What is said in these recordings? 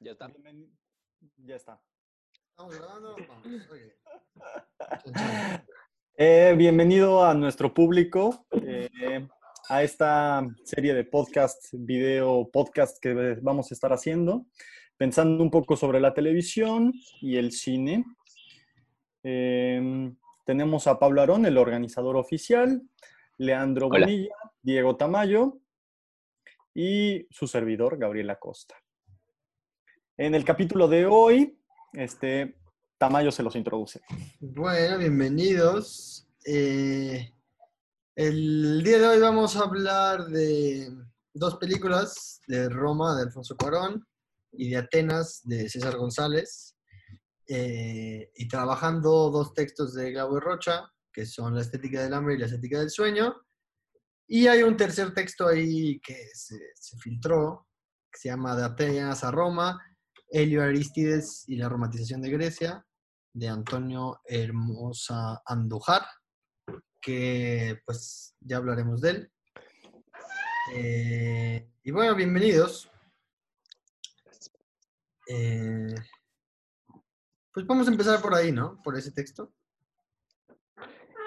Ya está. Bienveni- Ya está. ¿Estamos grabando? Vamos. Eh, bienvenido a nuestro público, eh, a esta serie de podcast, video podcast que vamos a estar haciendo, pensando un poco sobre la televisión y el cine. Eh, tenemos a Pablo Arón, el organizador oficial, Leandro Hola. Bonilla, Diego Tamayo y su servidor, Gabriel Acosta. En el capítulo de hoy, este, Tamayo se los introduce. Bueno, bienvenidos. Eh, el día de hoy vamos a hablar de dos películas de Roma de Alfonso Cuarón y de Atenas de César González. Eh, y trabajando dos textos de Gabo Rocha, que son La estética del hambre y La estética del sueño. Y hay un tercer texto ahí que se, se filtró, que se llama De Atenas a Roma, Helio Aristides y la romantización de Grecia, de Antonio Hermosa Andújar, que pues ya hablaremos de él. Eh, y bueno, bienvenidos. Eh, pues vamos a empezar por ahí, ¿no? Por ese texto.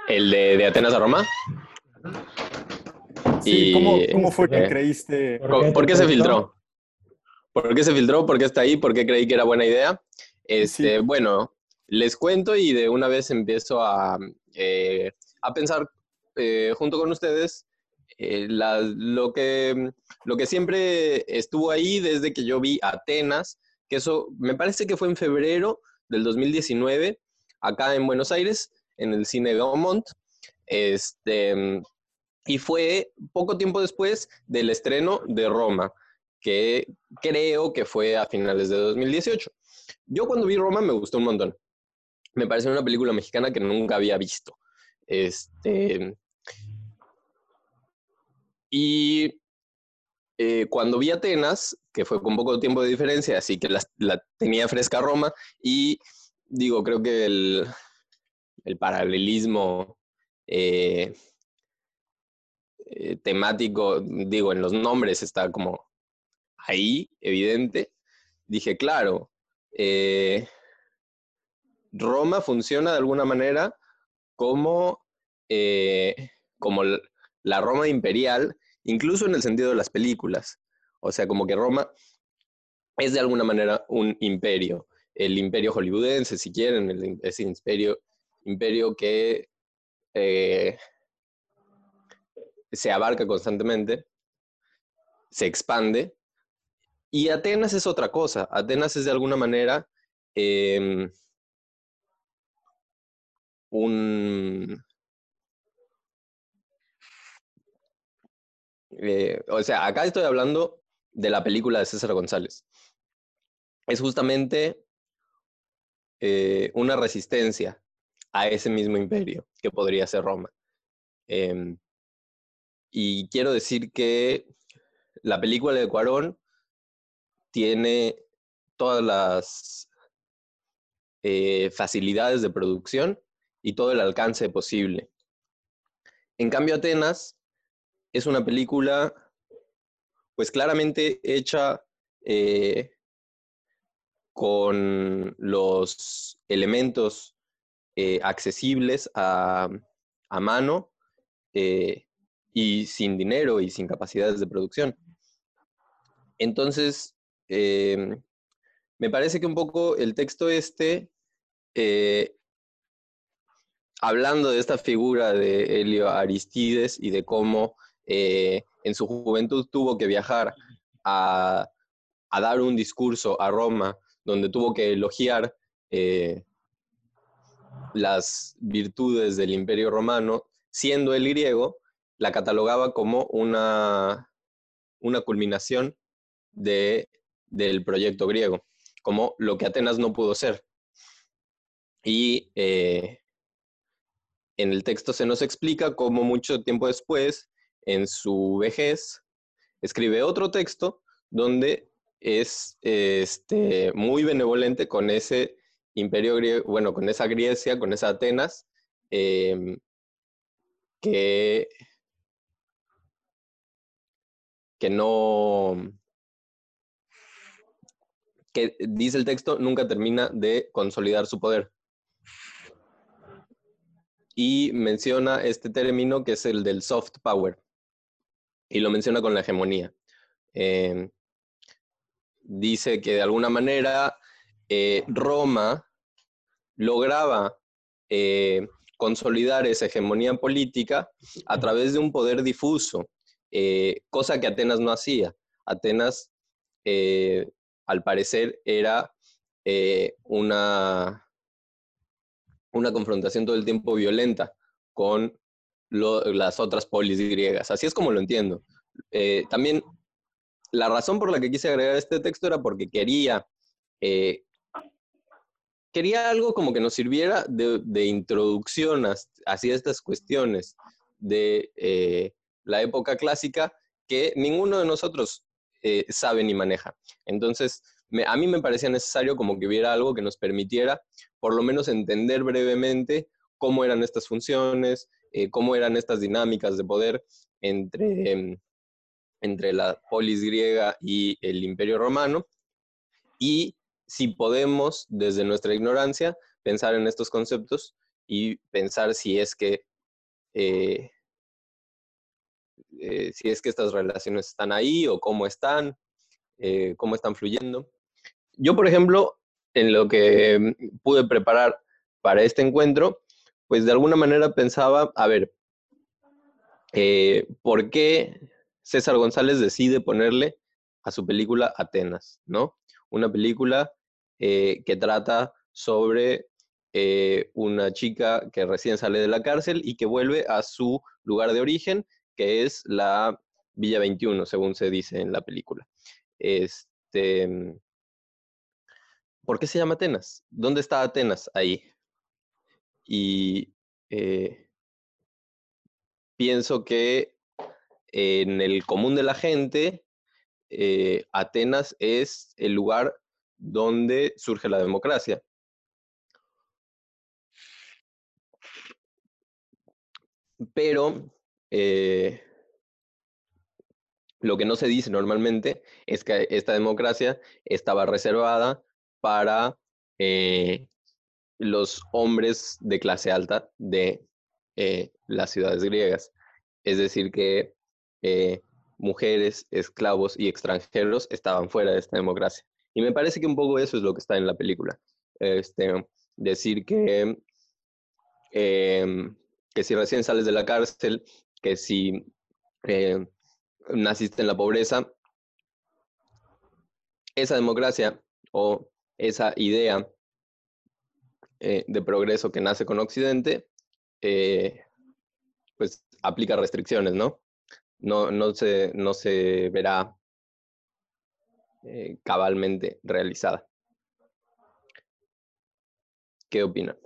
El de, de Atenas a Roma. Sí, Y, ¿cómo, cómo fue que eh, creíste? ¿Por, qué por te qué se filtró? ¿Por qué se filtró? ¿Por qué está ahí? ¿Por qué creí que era buena idea? Este, Sí. Bueno, les cuento y de una vez empiezo a, eh, a pensar eh, junto con ustedes eh, la- lo, que, lo que siempre estuvo ahí desde que yo vi Atenas, que eso me parece que fue en febrero del 2019, acá en Buenos Aires, en el cine Gaumont. Este, y fue poco tiempo después del estreno de Roma, que creo que fue a finales de 2018. Yo cuando vi Roma me gustó un montón. Me pareció una película mexicana que nunca había visto. Este, y eh, cuando vi Atenas, que fue con poco tiempo de diferencia, así que la, tenía fresca Roma, y digo, creo que el, el paralelismo eh, eh, temático, digo, en los nombres está como ahí, evidente. Dije, claro, eh, Roma funciona de alguna manera como, eh, como la Roma imperial, incluso en el sentido de las películas. O sea, como que Roma es de alguna manera un imperio. El imperio hollywoodense, si quieren, el ese imperio, imperio que eh, se abarca constantemente, se expande. Y Atenas es otra cosa. Atenas es de alguna manera em, un... eh, o sea, acá estoy hablando de la película de César González. Es justamente eh, una resistencia a ese mismo imperio que podría ser Roma. Em, y quiero decir que la película de Cuarón tiene todas las eh, facilidades de producción y todo el alcance posible. En cambio, Atenas es una película, pues claramente hecha eh, con los elementos eh, accesibles a, a mano y sin dinero y sin capacidades de producción. Entonces, eh, me parece que un poco el texto este, eh, hablando de esta figura de Helio Aristides y de cómo eh, en su juventud tuvo que viajar a, a dar un discurso a Roma, donde tuvo que elogiar las virtudes del imperio romano, siendo el griego, la catalogaba como una, una culminación de, del proyecto griego, como lo que Atenas no pudo ser. Y eh, en el texto se nos explica cómo mucho tiempo después, en su vejez, escribe otro texto donde es este, muy benevolente con ese imperio griego, bueno, con esa Grecia, con esa Atenas, eh, que, que no, que dice el texto, nunca termina de consolidar su poder. Y menciona este término que es el del soft power. Y lo menciona con la hegemonía. Eh, dice que de alguna manera eh, Roma lograba eh, consolidar esa hegemonía política a través de un poder difuso, cosa que Atenas no hacía. Atenas al parecer era eh, una, una confrontación todo el tiempo violenta con las otras polis griegas. Así es como lo entiendo. Eh, también la razón por la que quise agregar este texto era porque quería, eh, quería algo como que nos sirviera de, introducción hacia estas cuestiones de la época clásica que ninguno de nosotros eh, sabe ni maneja. Entonces, a mí me parecía necesario como que hubiera algo que nos permitiera por lo menos entender brevemente cómo eran estas funciones, eh, cómo eran estas dinámicas de poder entre, em, entre la polis griega y el imperio romano, y si podemos, desde nuestra ignorancia, pensar en estos conceptos y pensar si es que eh, eh, si es que estas relaciones están ahí o cómo están, eh, cómo están fluyendo. Yo, por ejemplo, en lo que mm, pude preparar para este encuentro, pues de alguna manera pensaba, a ver, eh, ¿por qué César González decide ponerle a su película Atenas, ¿no? Una película que trata sobre una chica que recién sale de la cárcel y que vuelve a su lugar de origen que es la Villa 21, según se dice en la película. Este, ¿Por qué se llama Atenas? ¿Dónde está Atenas ahí? Y eh, pienso que en el común de la gente, eh, Atenas es el lugar donde surge la democracia. Pero eh, lo que no se dice normalmente es que esta democracia estaba reservada para eh, los hombres de clase alta de eh, las ciudades griegas. Es decir, que mujeres, esclavos y extranjeros estaban fuera de esta democracia. Y me parece que un poco eso es lo que está en la película. Este, decir que, em, que si recién sales de la cárcel que si eh, naciste en la pobreza, esa democracia o esa idea eh, de progreso que nace con Occidente, eh, pues aplica restricciones, ¿no? No, no, se, no se verá cabalmente realizada. ¿Qué opinan?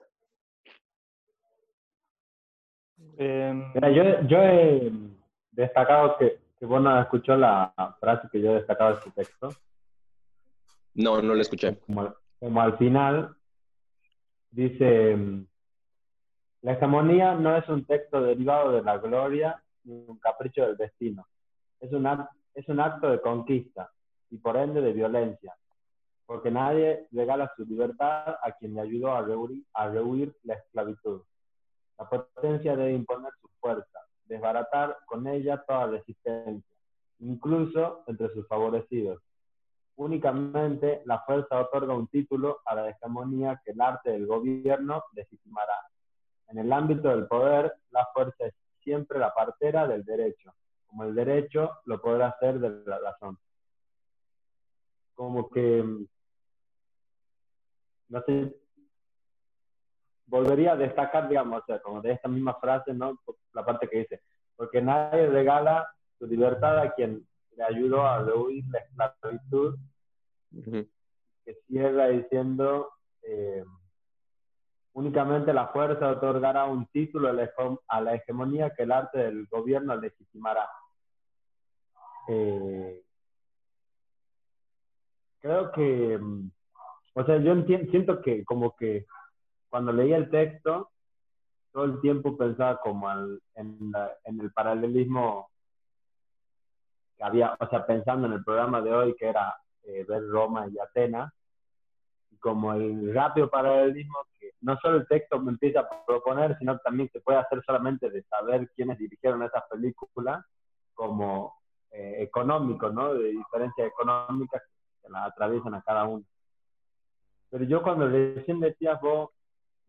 Em, Mira, yo, yo he destacado que, que vos no escuchó la frase que yo he destacado de su texto. No, no lo escuché. Como, como al final dice, la hegemonía no es un texto derivado de la gloria ni un capricho del destino. Es un, es un acto de conquista y por ende de violencia, porque nadie regala su libertad a quien le ayudó a rehuir, a rehuir la esclavitud. La potencia debe imponer su fuerza, desbaratar con ella toda resistencia, incluso entre sus favorecidos. Únicamente la fuerza otorga un título a la hegemonía que el arte del gobierno legitimará. En el ámbito del poder, la fuerza es siempre la partera del derecho, como el derecho lo podrá hacer de la razón. Como que, no sé, volvería a destacar, digamos, o sea, como de esta misma frase, ¿no? La parte que dice, porque nadie regala su libertad a quien le ayudó a rehuir la esclavitud, que cierra diciendo, eh, únicamente la fuerza otorgará un título a la, hegemonía que el arte del gobierno legitimará. Eh, creo que, mm, o sea, yo siento que como que cuando leía el texto, todo el tiempo pensaba como en, el paralelismo que había, o sea, pensando en el programa de hoy que era eh, ver Roma y Atenas, como el rápido paralelismo que no solo el texto me empieza a proponer, sino también se puede hacer solamente de saber quiénes dirigieron esas películas, como eh, económico, ¿no? De diferencias económicas que las atraviesan a cada uno. Pero yo cuando recién decías vos,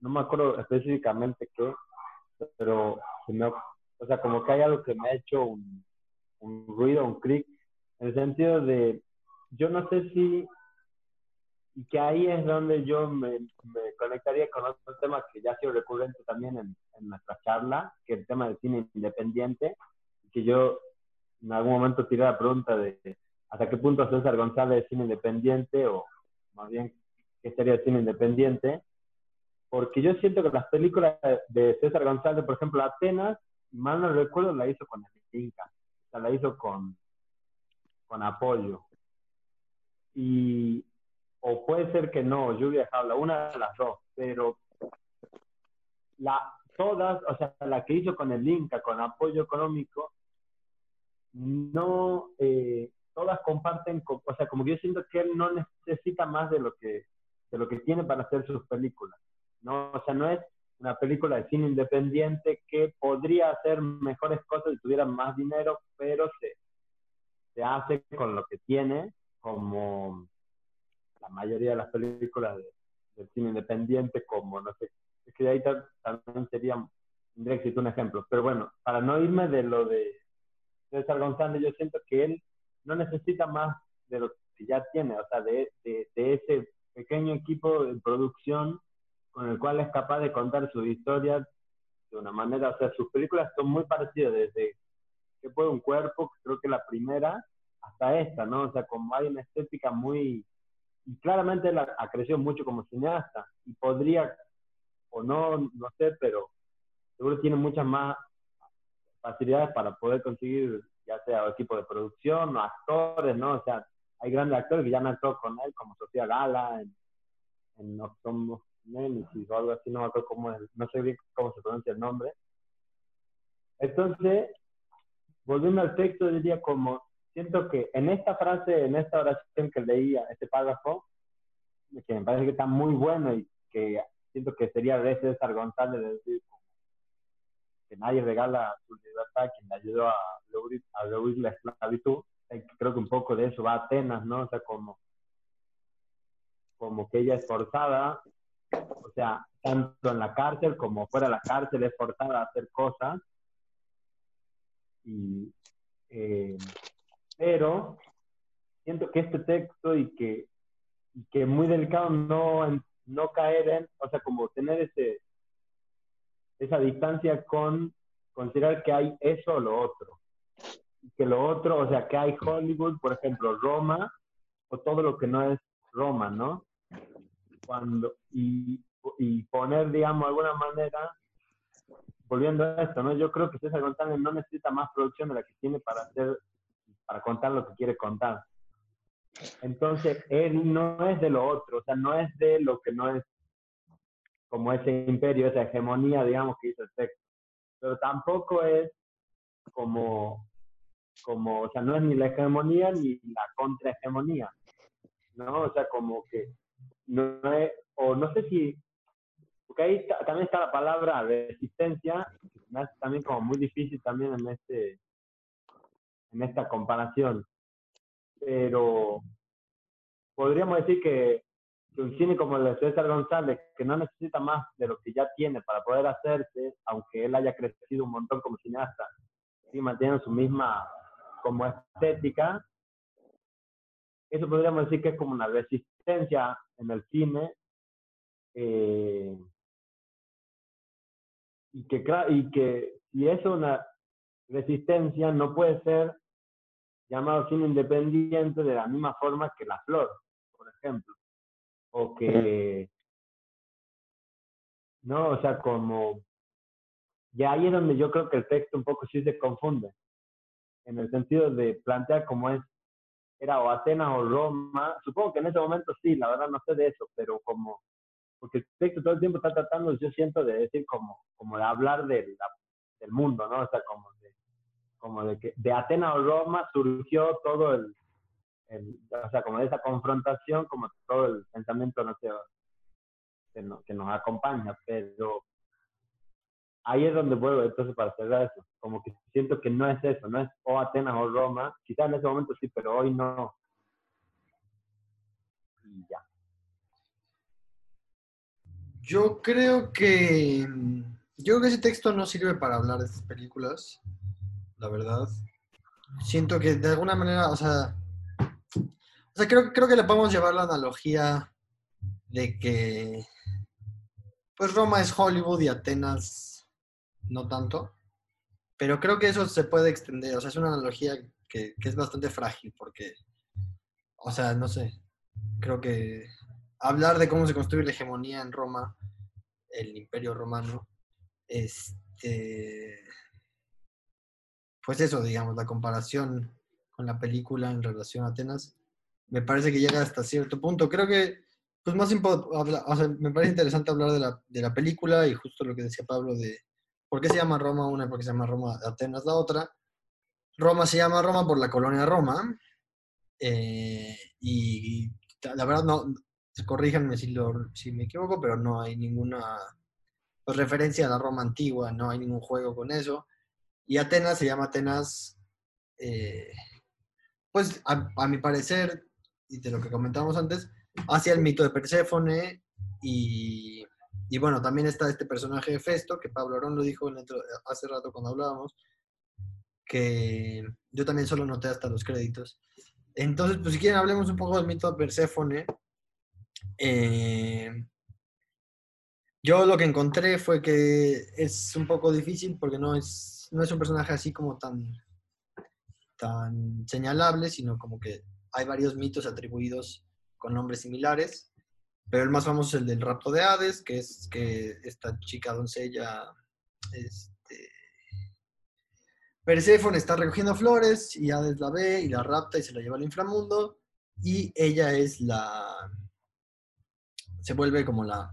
no me acuerdo específicamente qué, pero o sea, como que hay algo que me ha hecho un, un ruido, un clic, en el sentido de, yo no sé si y que ahí es donde yo me, conectaría con otro tema que ya ha sido recurrente también en, nuestra charla, que es el tema del cine independiente, que yo en algún momento tiré la pregunta de hasta qué punto César González es cine independiente o más bien qué sería el cine independiente, porque yo siento que las películas de César González, por ejemplo, Atenas, mal no recuerdo, la hizo con el Inca, o sea, la hizo con, con apoyo. Y o puede ser que no, Julia habla, una de las dos, pero la, todas, o sea, la que hizo con el Inca, con apoyo económico, no, eh, todas comparten, o sea, como que yo siento que él no necesita más de lo que, de lo que tiene para hacer sus películas, ¿no? O sea, no es una película de cine independiente que podría hacer mejores cosas si tuviera más dinero, pero se, se hace con lo que tiene, como la mayoría de las películas del cine independiente, como, no sé, es que ahí también sería un éxito un ejemplo. Pero bueno, para no irme de lo de César González, yo siento que él no necesita más de lo que ya tiene, o sea, de, de, ese pequeño equipo de producción con el cual es capaz de contar su historia de una manera, o sea, sus películas son muy parecidas desde que puede un cuerpo, creo que la primera, hasta esta, ¿no? O sea, como hay una estética muy, y claramente él ha, crecido mucho como cineasta y podría, o no, no sé, pero seguro tiene muchas más facilidades para poder conseguir ya sea equipo de producción actores, ¿no? O sea, hay grandes actores que ya han actuado con él, como Sofía Gala, en, en Somos Nemesis o algo así, no me acuerdo cómo es, no sé bien cómo se pronuncia el nombre. Entonces, volviendo al texto, diría como siento que en esta frase, en esta oración que leía, este párrafo, que me parece que está muy bueno y que siento que sería de César González de decir que nadie regala su libertad, quien le ayudó a rehuir, la esclavitud. Creo que un poco de eso va a Atenas, ¿no? O sea, como, como que ella es forzada, o sea, tanto en la cárcel como fuera de la cárcel es forzada a hacer cosas. Y eh, pero siento que este texto y que, y que muy delicado no, no caer en, o sea, como tener ese, esa distancia con considerar que hay eso o lo otro. Que lo otro, o sea, que hay Hollywood, por ejemplo, Roma, o todo lo que no es Roma, ¿no? Cuando, y, y poner, digamos, de alguna manera, volviendo a esto, ¿no? Yo creo que César González no necesita más producción de la que tiene para hacer para contar lo que quiere contar. Entonces, él no es de lo otro, o sea, no es de lo que no es como ese imperio, esa hegemonía, digamos, que hizo el texto. Pero tampoco es como, como, o sea, no es ni la hegemonía ni la contrahegemonía, ¿no? O sea, como que no es, o no sé si, porque ahí también está la palabra resistencia, que me hace también como muy difícil también en este, en esta comparación. Pero podríamos decir que, un cine como el de César González, que no necesita más de lo que ya tiene para poder hacerse, aunque él haya crecido un montón como cineasta, y mantiene su misma como estética, eso podríamos decir que es como una resistencia en el cine eh, y que y que si es una resistencia no puede ser llamado cine independiente de la misma forma que La Flor, por ejemplo. O que, no, o sea, como, ya ahí es donde yo creo que el texto un poco sí se confunde, en el sentido de plantear como es, era o Atenas o Roma, supongo que en ese momento sí, la verdad no sé de eso, pero como, porque el texto todo el tiempo está tratando, yo siento, de decir como, como de hablar del mundo, ¿no? O sea, como de como de que de Atenas o Roma surgió todo el, o sea, como de esa confrontación, como todo el pensamiento no sé, que, que nos acompaña, pero ahí es donde vuelvo entonces para cerrar eso, como que siento que no es eso, no es o Atenas o Roma, quizás en ese momento sí, pero hoy no. Y ya. Yo creo que yo creo que ese texto no sirve para hablar de estas películas, la verdad. Siento que de alguna manera, o sea, o sea, creo, creo que le podemos llevar la analogía de que pues Roma es Hollywood y Atenas no tanto. Pero creo que eso se puede extender. O sea, es una analogía que, que es bastante frágil porque, o sea, no sé. Creo que hablar de cómo se construye la hegemonía en Roma, el imperio romano, este, pues eso, digamos, la comparación con la película en relación a Atenas, me parece que llega hasta cierto punto. Creo que, pues más o sea, me parece interesante hablar de la, de la película y justo lo que decía Pablo de por qué se llama Roma una y por qué se llama Roma Atenas la otra. Roma se llama Roma por la colonia Roma. Eh, y la verdad, no, corríjanme si, si me equivoco, pero no hay ninguna referencia a la Roma antigua, no hay ningún juego con eso. Y Atenas se llama Atenas, eh, pues a, mi parecer, y de lo que comentamos antes, hacia el mito de Perséfone y, y, bueno, también está este personaje de Festo, que Pablo Arón lo dijo hace rato cuando hablábamos, que yo también solo noté hasta los créditos. Entonces, pues si quieren, hablemos un poco del mito de Perséfone. Eh, yo lo que encontré fue que es un poco difícil porque no es, no es un personaje así como tan, tan señalable, sino como que hay varios mitos atribuidos con nombres similares, pero el más famoso es el del rapto de Hades, que es que esta chica doncella, este, Perséfone está recogiendo flores y Hades la ve y la rapta y se la lleva al inframundo y ella es la, se vuelve como la,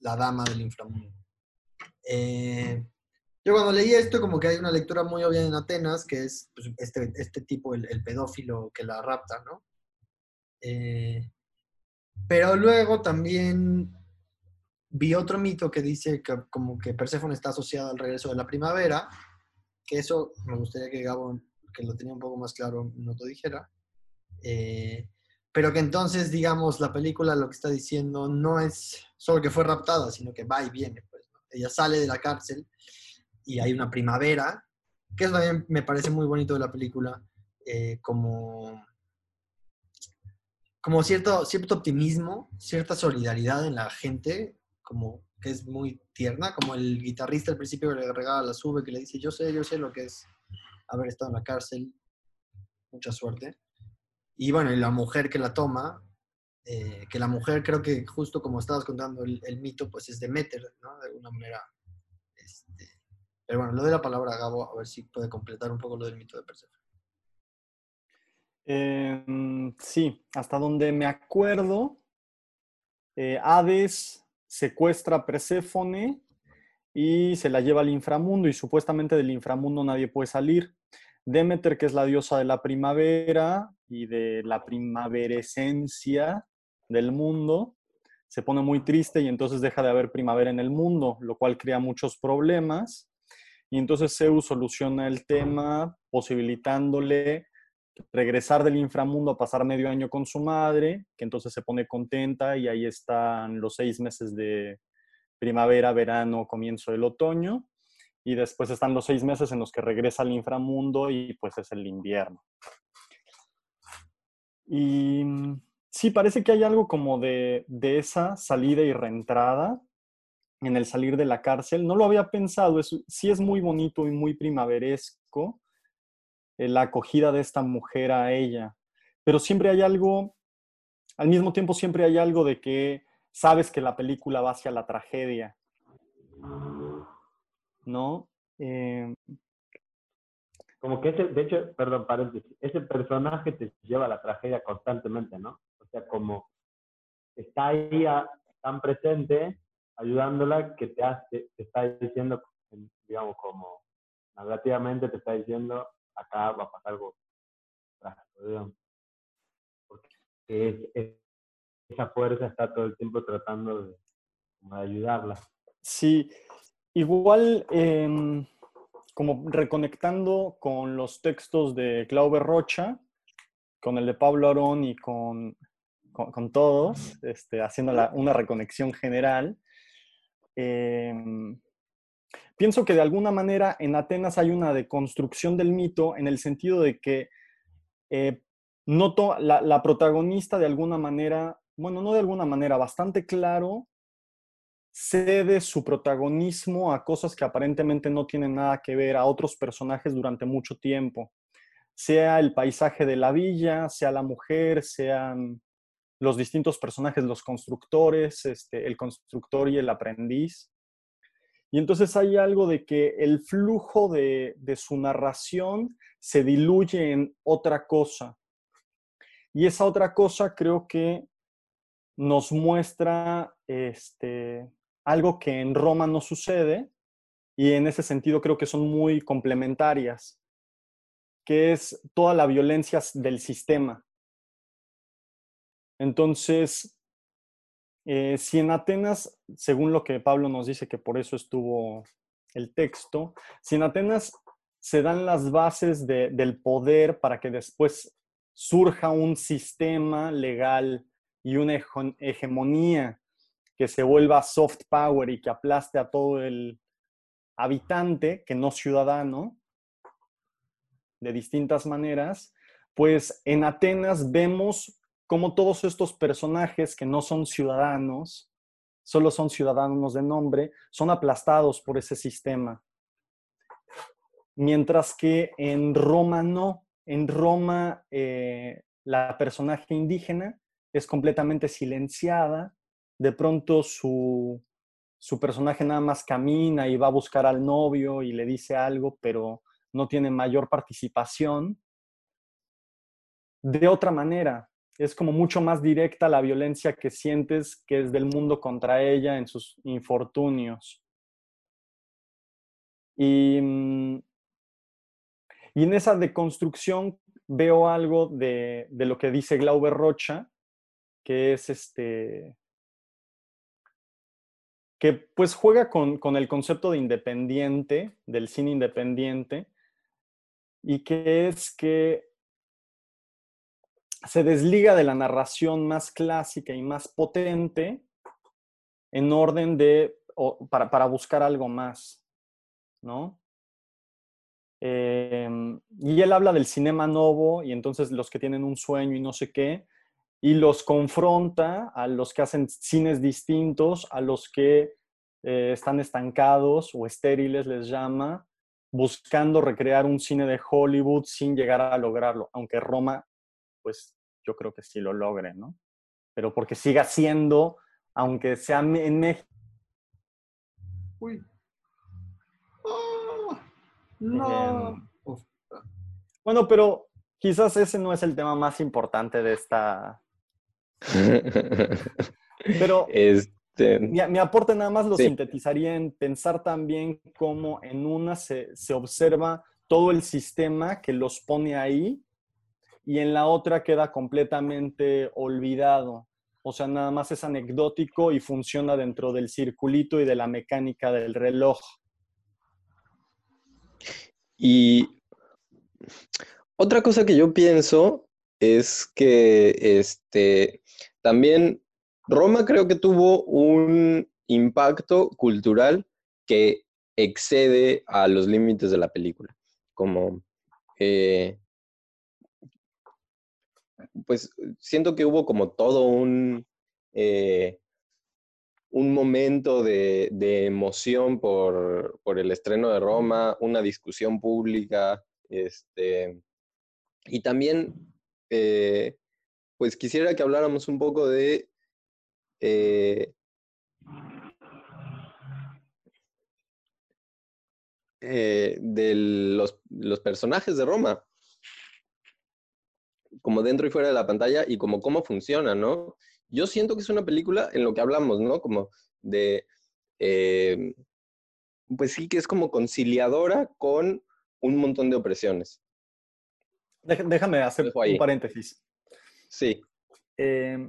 la dama del inframundo. Eh, yo cuando leí esto, como que hay una lectura muy obvia en Atenas, que es pues, este, este, tipo, el, pedófilo que la rapta, ¿no? Eh, pero luego también vi otro mito que dice que como que está asociada al regreso de la primavera, que eso me gustaría que Gabo, que lo tenía un poco más claro, no te dijera. Eh, pero que entonces, digamos, la película lo que está diciendo no es solo que fue raptada, sino que va y viene. Pues, Ella sale de la cárcel y hay una primavera, que eso también me parece muy bonito de la película, eh, como, como cierto, cierto optimismo, cierta solidaridad en la gente, como que es muy tierna, como el guitarrista al principio le regala la sube, que le dice, yo sé, yo sé lo que es haber estado en la cárcel, mucha suerte. Y bueno, y la mujer que la toma, eh, que la mujer creo que justo como estabas contando el, mito, pues es Demeter, ¿no? De alguna manera. Este, pero bueno, lo de la palabra Gabo, a ver si puede completar un poco lo del mito de Persephone. Em, sí, hasta donde me acuerdo, eh, Hades secuestra a Perséfone y se la lleva al inframundo y supuestamente del inframundo nadie puede salir. Demeter, que es la diosa de la primavera y de la primaverescencia del mundo, se pone muy triste y entonces deja de haber primavera en el mundo, lo cual crea muchos problemas. Y entonces Zeus soluciona el tema posibilitándole regresar del inframundo a pasar medio año con su madre, que entonces se pone contenta y ahí están los seis meses de primavera, verano, comienzo del otoño y después están los seis meses en los que regresa al inframundo y pues es el invierno. Y mm, sí, parece que hay algo como de, esa salida y reentrada en el salir de la cárcel. No lo había pensado, es, sí es muy bonito y muy primaveresco la acogida de esta mujer a ella, pero siempre hay algo, al mismo tiempo siempre hay algo de que sabes que la película va hacia la tragedia ¿no? Eh, como que ese, de hecho, perdón, paréntesis, ese personaje te lleva a la tragedia constantemente, ¿no? O sea, como está ahí tan presente, ayudándola, que te, hace, te está diciendo, digamos, como narrativamente te está diciendo, acá va a pasar algo. Porque esa fuerza está todo el tiempo tratando de, ayudarla. Sí, igual em, como reconectando con los textos de Clauber Rocha, con el de Pablo Arón y con, con, todos, este, haciendo una reconexión general. Em, pienso que de alguna manera en Atenas hay una deconstrucción del mito en el sentido de que eh, noto la, la, protagonista de alguna manera, bueno, no de alguna manera, bastante claro, cede su protagonismo a cosas que aparentemente no tienen nada que ver a otros personajes durante mucho tiempo, sea el paisaje de la villa, sea la mujer, sean los distintos personajes, los constructores, este, el constructor y el aprendiz. Y entonces hay algo de que el flujo de, su narración se diluye en otra cosa. Y esa otra cosa creo que nos muestra este, algo que en Roma no sucede y en ese sentido creo que son muy complementarias, que es toda la violencia del sistema. Entonces, eh, si en Atenas, según lo que Pablo nos dice, que por eso estuvo el texto, si en Atenas se dan las bases del poder para que después surja un sistema legal y una hegemonía que se vuelva soft power y que aplaste a todo el habitante, que no ciudadano, de distintas maneras, pues en Atenas vemos como todos estos personajes que no son ciudadanos, solo son ciudadanos de nombre, son aplastados por ese sistema. Mientras que en Roma no, en Roma eh, la personaje indígena es completamente silenciada, de pronto su, su personaje nada más camina y va a buscar al novio y le dice algo, pero no tiene mayor participación. De otra manera, es como mucho más directa la violencia que sientes que es del mundo contra ella en sus infortunios. Y, mm, y en esa deconstrucción veo algo de, de, lo que dice Glauber Rocha, que es este que pues juega con, con el concepto de independiente, del cine independiente, y que es que se desliga de la narración más clásica y más potente en orden de, para, buscar algo más, ¿no? Em, y él habla del cinema novo y entonces los que tienen un sueño y no sé qué, y los confronta a los que hacen cines distintos, a los que eh, están estancados o estériles, les llama, buscando recrear un cine de Hollywood sin llegar a lograrlo, aunque Roma pues yo creo que sí lo logre, ¿no? Pero porque siga siendo, aunque sea en México. Uy. ¡Ah! no. Em, bueno, pero quizás ese no es el tema más importante de esta. pero este... mi, aporte nada más lo sintetizaría en pensar también cómo en una se, se observa todo el sistema que los pone ahí y en la otra queda completamente olvidado. O sea, nada más es anecdótico y funciona dentro del circulito y de la mecánica del reloj. Y otra cosa que yo pienso es que este, también Roma creo que tuvo un impacto cultural que excede a los límites de la película. Como eh, pues siento que hubo como todo un, eh, un momento de, emoción por, el estreno de Roma, una discusión pública, este, y también, eh, pues quisiera que habláramos un poco de... Eh, de los, los personajes de Roma como dentro y fuera de la pantalla y como cómo funciona, ¿no? Yo siento que es una película en lo que hablamos, ¿no? Como de, eh, pues sí, que es como conciliadora con un montón de opresiones. Déjame hacer un paréntesis. Sí. Eh,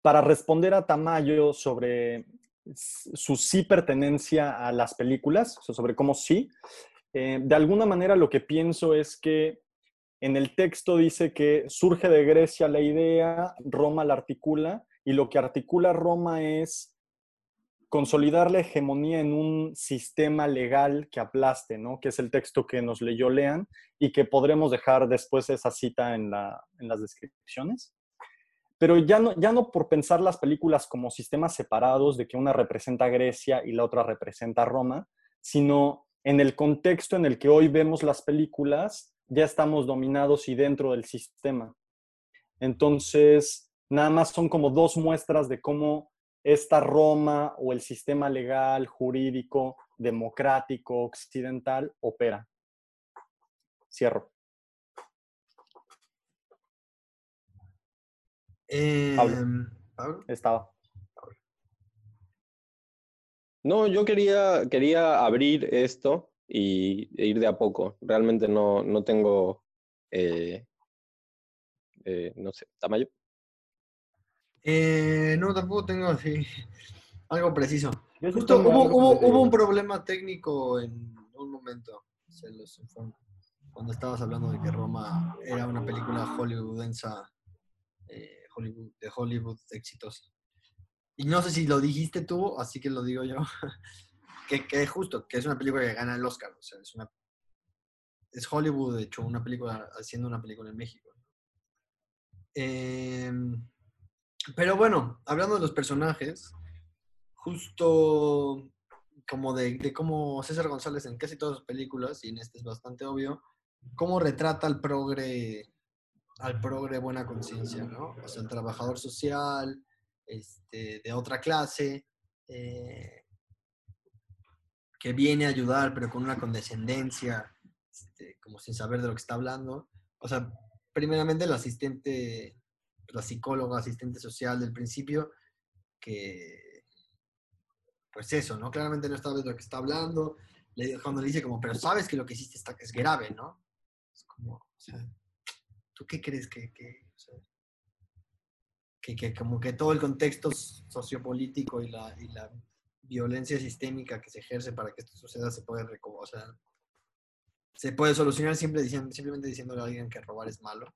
para responder a Tamayo sobre su sí pertenencia a las películas, sobre cómo sí, eh, de alguna manera lo que pienso es que en el texto dice que surge de Grecia la idea, Roma la articula, y lo que articula Roma es consolidar la hegemonía en un sistema legal que aplaste, ¿no? Que es el texto que nos leyó Lean y que podremos dejar después esa cita en, en las descripciones. Pero ya no, ya no por pensar las películas como sistemas separados de que una representa Grecia y la otra representa Roma, sino en el contexto en el que hoy vemos las películas, ya estamos dominados y dentro del sistema. Entonces, nada más son como dos muestras de cómo esta Roma o el sistema legal, jurídico, democrático, occidental opera. Cierro. Em, Estaba. No, yo quería, quería abrir esto y e ir de a poco. Realmente no, no tengo, eh, eh, no sé, tamaño. Eh, no, tampoco tengo así algo preciso. hubo, un problema técnico en un momento, se los informo, cuando estabas hablando de que Roma era una película hollywoodensa Hollywood, de Hollywood exitosa. Y no sé si lo dijiste tú, así que lo digo yo. que, que justo, que es una película que gana el Oscar. Es Hollywood, de hecho, una película, haciendo una película en México. Em, pero bueno, hablando de los personajes, justo como de, de, cómo César González en casi todas sus películas, y en este es bastante obvio, cómo retrata al progre al progre buena conciencia, ¿no? O sea, el trabajador social, este, de otra clase, eh, que viene a ayudar, pero con una condescendencia, este, como sin saber de lo que está hablando. O sea, primeramente el asistente, la psicóloga, asistente social del principio, que, pues eso, ¿no? Claramente no sabe de lo que está hablando. Cuando le dice como, pero sabes que lo que hiciste está, es grave, ¿no? Es como, o sea, ¿Tú qué crees que, que, que, como que todo el contexto sociopolítico y la, y la violencia sistémica que se ejerce para que esto suceda se puede, o sea, se puede solucionar siempre diciendo, simplemente diciéndole a alguien que robar es malo?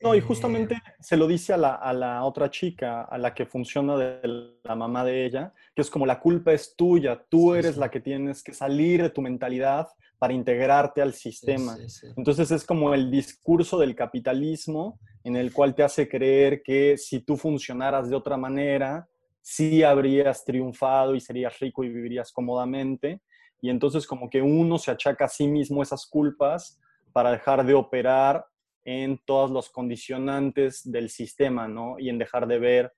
No, y justamente eh, se lo dice a la, a la, otra chica, a la que funciona de la mamá de ella, que es como la culpa es tuya, tú eres la que tienes que salir de tu mentalidad para integrarte al sistema. Entonces es como el discurso del capitalismo en el cual te hace creer que si tú funcionaras de otra manera, sí habrías triunfado y serías rico y vivirías cómodamente. Y entonces como que uno se achaca a sí mismo esas culpas para dejar de operar en todos los condicionantes del sistema, ¿no? Y en dejar de ver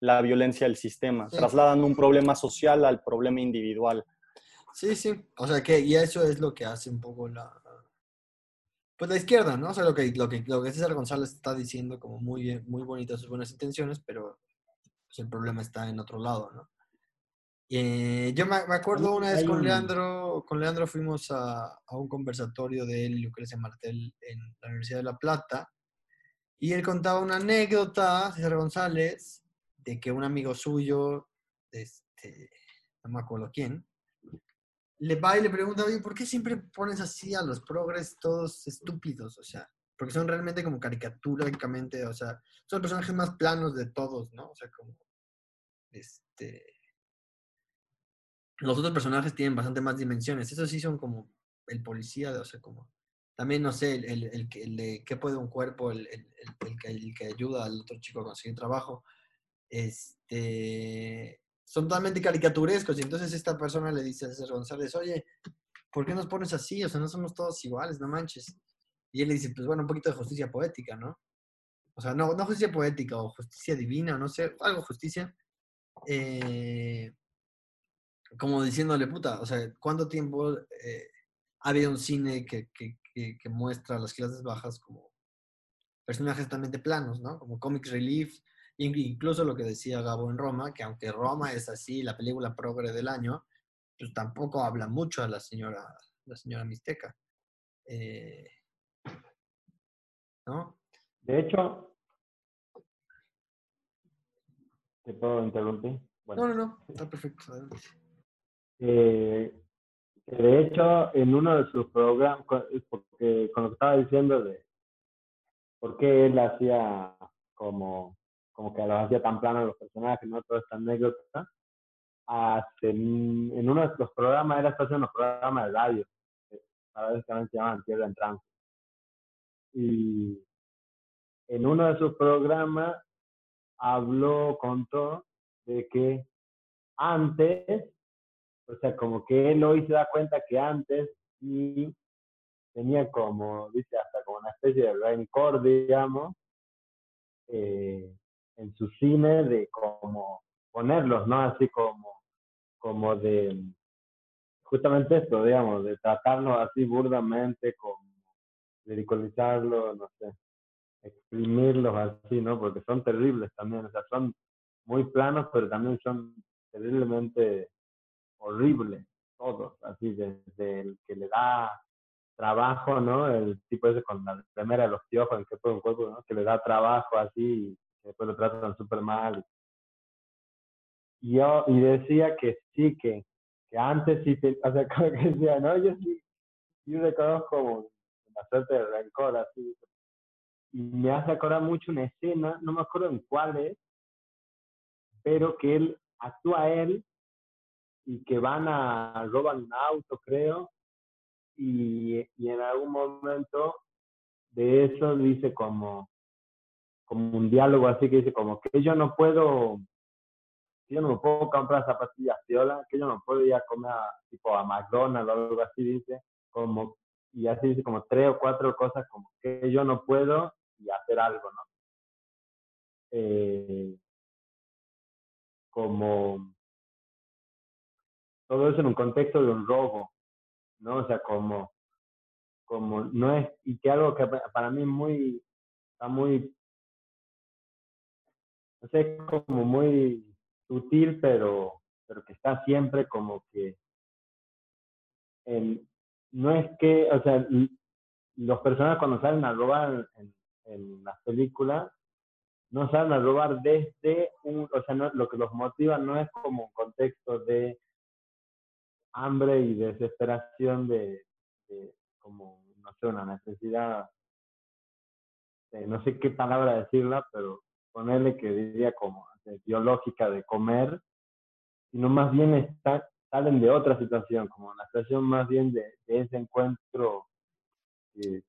la violencia del sistema. Trasladan un problema social al problema individual. Sí, sí. O sea que, y eso es lo que hace un poco la. Pues la izquierda, ¿no? O sea, lo que, lo que, lo que César González está diciendo, como muy bien, muy bonitas sus buenas intenciones, pero pues, el problema está en otro lado, ¿no? Eh, yo me, acuerdo una vez con Leandro, con Leandro fuimos a, un conversatorio de él y Lucrecia Martel en la Universidad de La Plata y él contaba una anécdota, César González, de que un amigo suyo, este, no me acuerdo quién, le va y le pregunta, oye, ¿por qué siempre pones así a los progres todos estúpidos? O sea, porque son realmente como caricatúricamente, o sea, son los personajes más planos de todos, ¿no? O sea, como, este, los otros personajes tienen bastante más dimensiones. Esos sí son como el policía, o sea, como también, no sé, el, el, el de qué puede un cuerpo, el, que, el que ayuda al otro chico a conseguir trabajo. Este, son totalmente caricaturescos. Y entonces esta persona le dice a César González, oye, ¿por qué nos pones así? O sea, no somos todos iguales, no manches. Y él le dice, pues bueno, un poquito de justicia poética, ¿no? O sea, no, no justicia poética o justicia divina, no sé, algo justicia. Eh, como diciéndole, puta, o sea, ¿cuánto tiempo eh, un cine que, que, muestra las clases bajas como personajes totalmente planos, ¿no? Como comic relief, incluso lo que decía Gabo en Roma, que aunque Roma es así, la película progre del año, pues tampoco habla mucho a la señora, la señora Mixteca. Eh, De hecho, ¿te puedo interrumpir? No, no, no, está perfecto. Eh, de hecho, en uno de sus programas, porque con lo que estaba diciendo de por qué él hacía como, como que los hacía tan planos los personajes, ¿no? Toda esta anécdota. Hace, en uno de los programas, está haciendo unos programas de radio, que a veces también se llaman Tierra en Trance. Y en uno de sus programas habló, contó de que antes, o sea, como que él hoy se da cuenta que antes y tenía como, dice, hasta como una especie de rencor, digamos, eh, en su cine de como ponerlos, ¿no? Así como, como de, justamente esto, digamos, de tratarlos así burdamente, como ridiculizarlos, no sé, exprimirlos así, ¿no? Porque son terribles también, o sea, son muy planos, pero también son terriblemente horribles, todos, así, desde el que le da trabajo, ¿no? El tipo ese con la primera de los piojos en que todo un cuerpo, ¿no? Que le da trabajo así y después lo tratan súper mal. Y yo, y decía que sí, que, que antes sí, te, o sea, como que decía, no, yo sí, yo reconozco una suerte de rencor así. Me hace acordar mucho una escena, no me acuerdo en cuál es, pero que él actúa él y que van a roban un auto, creo, y, y en algún momento de eso dice como, como un diálogo así que dice como que yo no puedo, yo no me puedo comprar zapatillas que yo no puedo ir a comer tipo a McDonald's o algo así dice, como, y así dice como tres o cuatro cosas como que yo no puedo y hacer algo, ¿no? Eh, como todo eso en un contexto de un robo, ¿no? O sea, como, como no es, y que algo que para mí es muy, está muy, no sé, como muy sutil, pero, pero que está siempre como que, en, no es que, o sea, los personajes cuando salen a robar en, en las películas, no salen a robar desde un, o sea, no, lo que los motiva no es como un contexto de hambre y desesperación de, como, no sé, una necesidad, no sé qué palabra decirla, pero ponerle que diría como biológica de comer, sino más bien está, salen de otra situación, como una situación más bien de, ese encuentro que,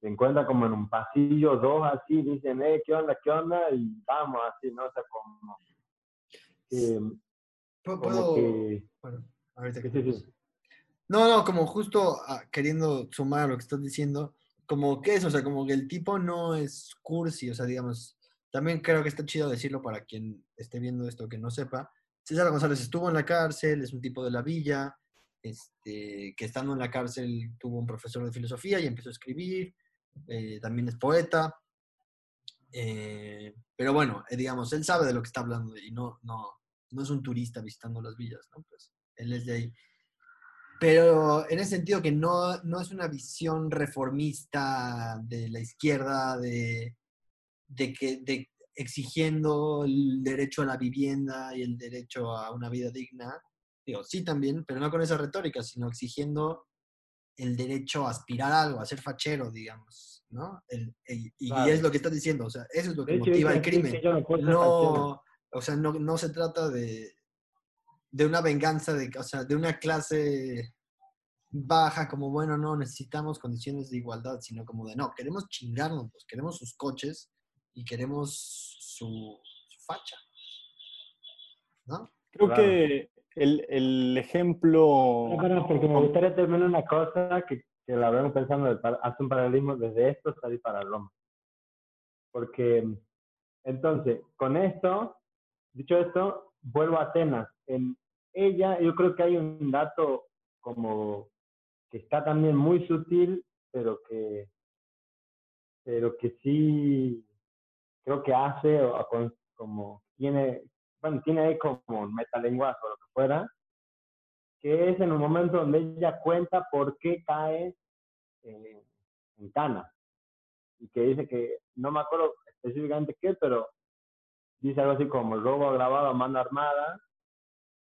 se encuentra como en un pasillo, dos así, dicen, eh, ¿qué onda, qué onda? Y vamos así, ¿no? O sea, como... ¿Puedo, bueno, ahorita que... No, no, como justo ah, queriendo sumar lo que estás diciendo, como que es, o sea, como que el tipo no es cursi, o sea, digamos, también creo que está chido decirlo para quien esté viendo esto que no sepa. César González estuvo en la cárcel, es un tipo de la villa, este, que estando en la cárcel tuvo un profesor de filosofía y empezó a escribir, eh, también es poeta, eh, pero bueno, eh, digamos, él sabe de lo que está hablando y no, no, no es un turista visitando las villas, ¿no? Pues él es de ahí. Pero en ese sentido que no, no es una visión reformista de la izquierda, de, de que, de exigiendo el derecho a la vivienda y el derecho a una vida digna, Digo, sí también, pero no con esa retórica, sino exigiendo el derecho a aspirar a algo, a ser fachero, digamos, ¿no? y, es lo que estás diciendo, o sea, eso es lo que motiva el crimen. No, o sea, no, no se trata de, de una venganza, de, o sea, de una clase baja, como, bueno, no, necesitamos condiciones de igualdad, sino como de, no, queremos chingarnos, pues, queremos sus coches y queremos su, facha, ¿no? Creo que el, el ejemplo... porque me gustaría terminar una cosa que, que la vemos pensando, hace un paralelismo desde esto salir para Roma. Porque, entonces, con esto, dicho esto, vuelvo a Atenas. En ella, yo creo que hay un dato como que está también muy sutil, pero que, pero que sí creo que hace o, como tiene, bueno, tiene ahí como metalenguaje o lo que fuera, que es en un momento donde ella cuenta por qué cae en Cana. y que dice que, no me acuerdo específicamente qué, pero dice algo así como robo grabado a mano armada,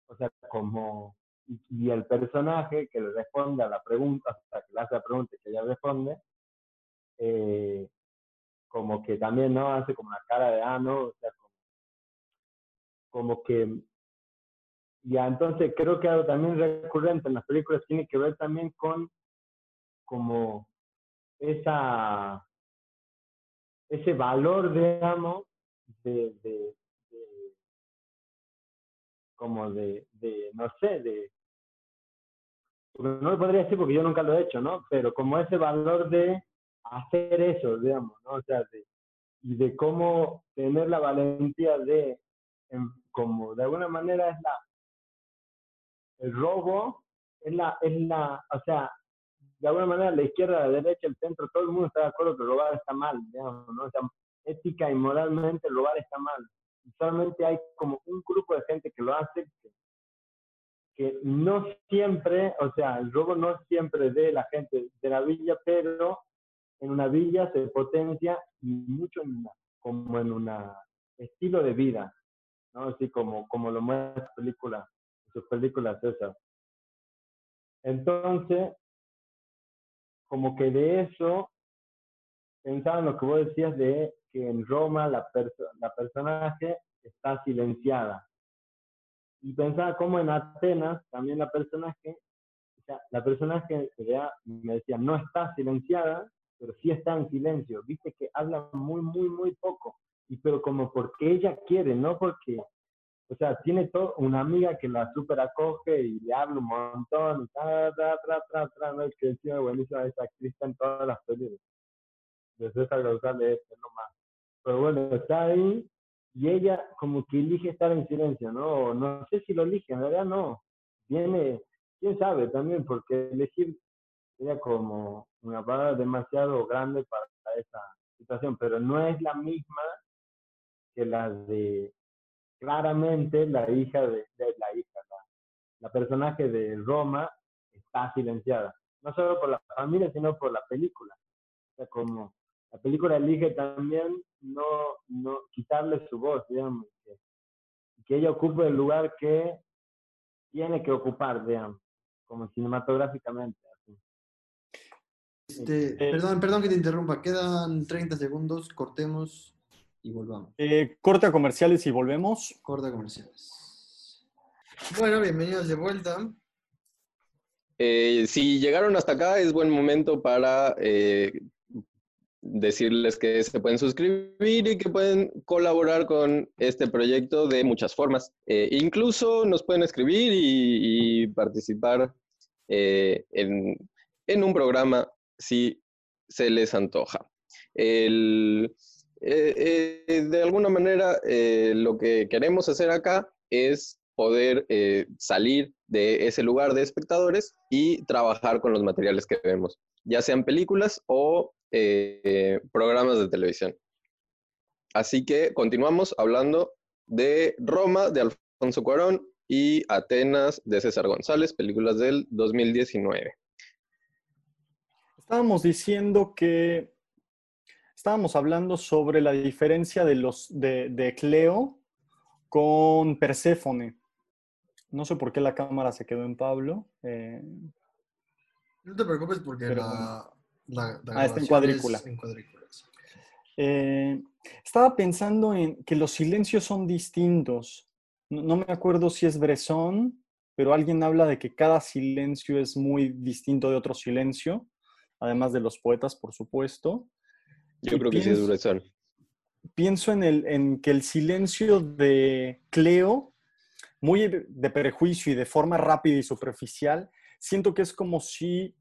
o sea, como, y, el personaje que le responde a la pregunta, o sea, que le hace la pregunta y que ella responde, eh, como que también, ¿no? Hace como una cara de, ah, no, o sea, como, que, ya, entonces creo que algo también recurrente en las películas tiene que ver también con como esa, ese valor, digamos, de, de, como de, de, no sé, de, no lo podría decir porque yo nunca lo he hecho, ¿no? Pero como ese valor de hacer eso, digamos, ¿no? O sea, de, y de cómo tener la valentía de, como de alguna manera es la, el robo, es la, es la, o sea, de alguna manera la izquierda, la derecha, el centro, todo el mundo está de acuerdo que robar está mal, digamos, ¿no? O sea, ética y moralmente robar está mal. Y solamente hay como un grupo de gente que lo hace que, no siempre, o sea, el robo no siempre de la gente de la villa, pero en una villa se potencia mucho como en un estilo de vida, ¿no? Así como, como lo muestra película, sus películas esas. Entonces, como que de eso, pensaba en lo que vos decías de que en Roma la, la personaje está silenciada. Y pensaba como en Atenas también la personaje, o sea, la personaje me decía, no está silenciada, pero sí está en silencio. Viste que habla muy, muy, muy poco. Y pero como porque ella quiere, no porque, o sea, tiene todo, una amiga que la super acoge y le habla un montón, y tra, tra, tra, tra, no es que encima buenísima esa actriz en todas las películas. De César González, es nomás. Pero bueno, está ahí y ella como que elige estar en silencio, ¿no? No sé si lo elige, en realidad no. Viene, quién sabe también, porque elegir sería como una palabra demasiado grande para esa situación, pero no es la misma que la de claramente la hija de, la hija, la, personaje de Roma está silenciada, no solo por la familia, sino por la película. O sea, como la película elige también no, no quitarle su voz, digamos, que, que ella ocupe el lugar que tiene que ocupar, digamos, como cinematográficamente. Este, eh, perdón, perdón que te interrumpa, quedan 30 segundos, cortemos y volvamos. Eh, corta comerciales y volvemos. Corta comerciales. Bueno, bienvenidos de vuelta. Eh, si llegaron hasta acá, es buen momento para decirles que se pueden suscribir y que pueden colaborar con este proyecto de muchas formas. incluso nos pueden escribir y, participar en, en, un programa si se les antoja. Eh, eh, de alguna manera, eh, lo que queremos hacer acá es poder salir de ese lugar de espectadores y trabajar con los materiales que vemos, ya sean películas o programas de televisión. Así que continuamos hablando de Roma, de Alfonso Cuarón, y Atenas, de César González, películas del 2019. Estábamos diciendo que estábamos hablando sobre la diferencia de los de, Cleo con Perséfone. No sé por qué la cámara se quedó en Pablo. Eh, no te preocupes porque la, ah, está en cuadrícula. Eh, estaba pensando en que los silencios son distintos. No, no, me acuerdo si es Bresson, pero alguien habla de que cada silencio es muy distinto de otro silencio además de los poetas, por supuesto. Yo creo que sí es Bresson. Pienso en, el, en que el silencio de Cleo, muy de prejuicio y de forma rápida y superficial, siento que es como si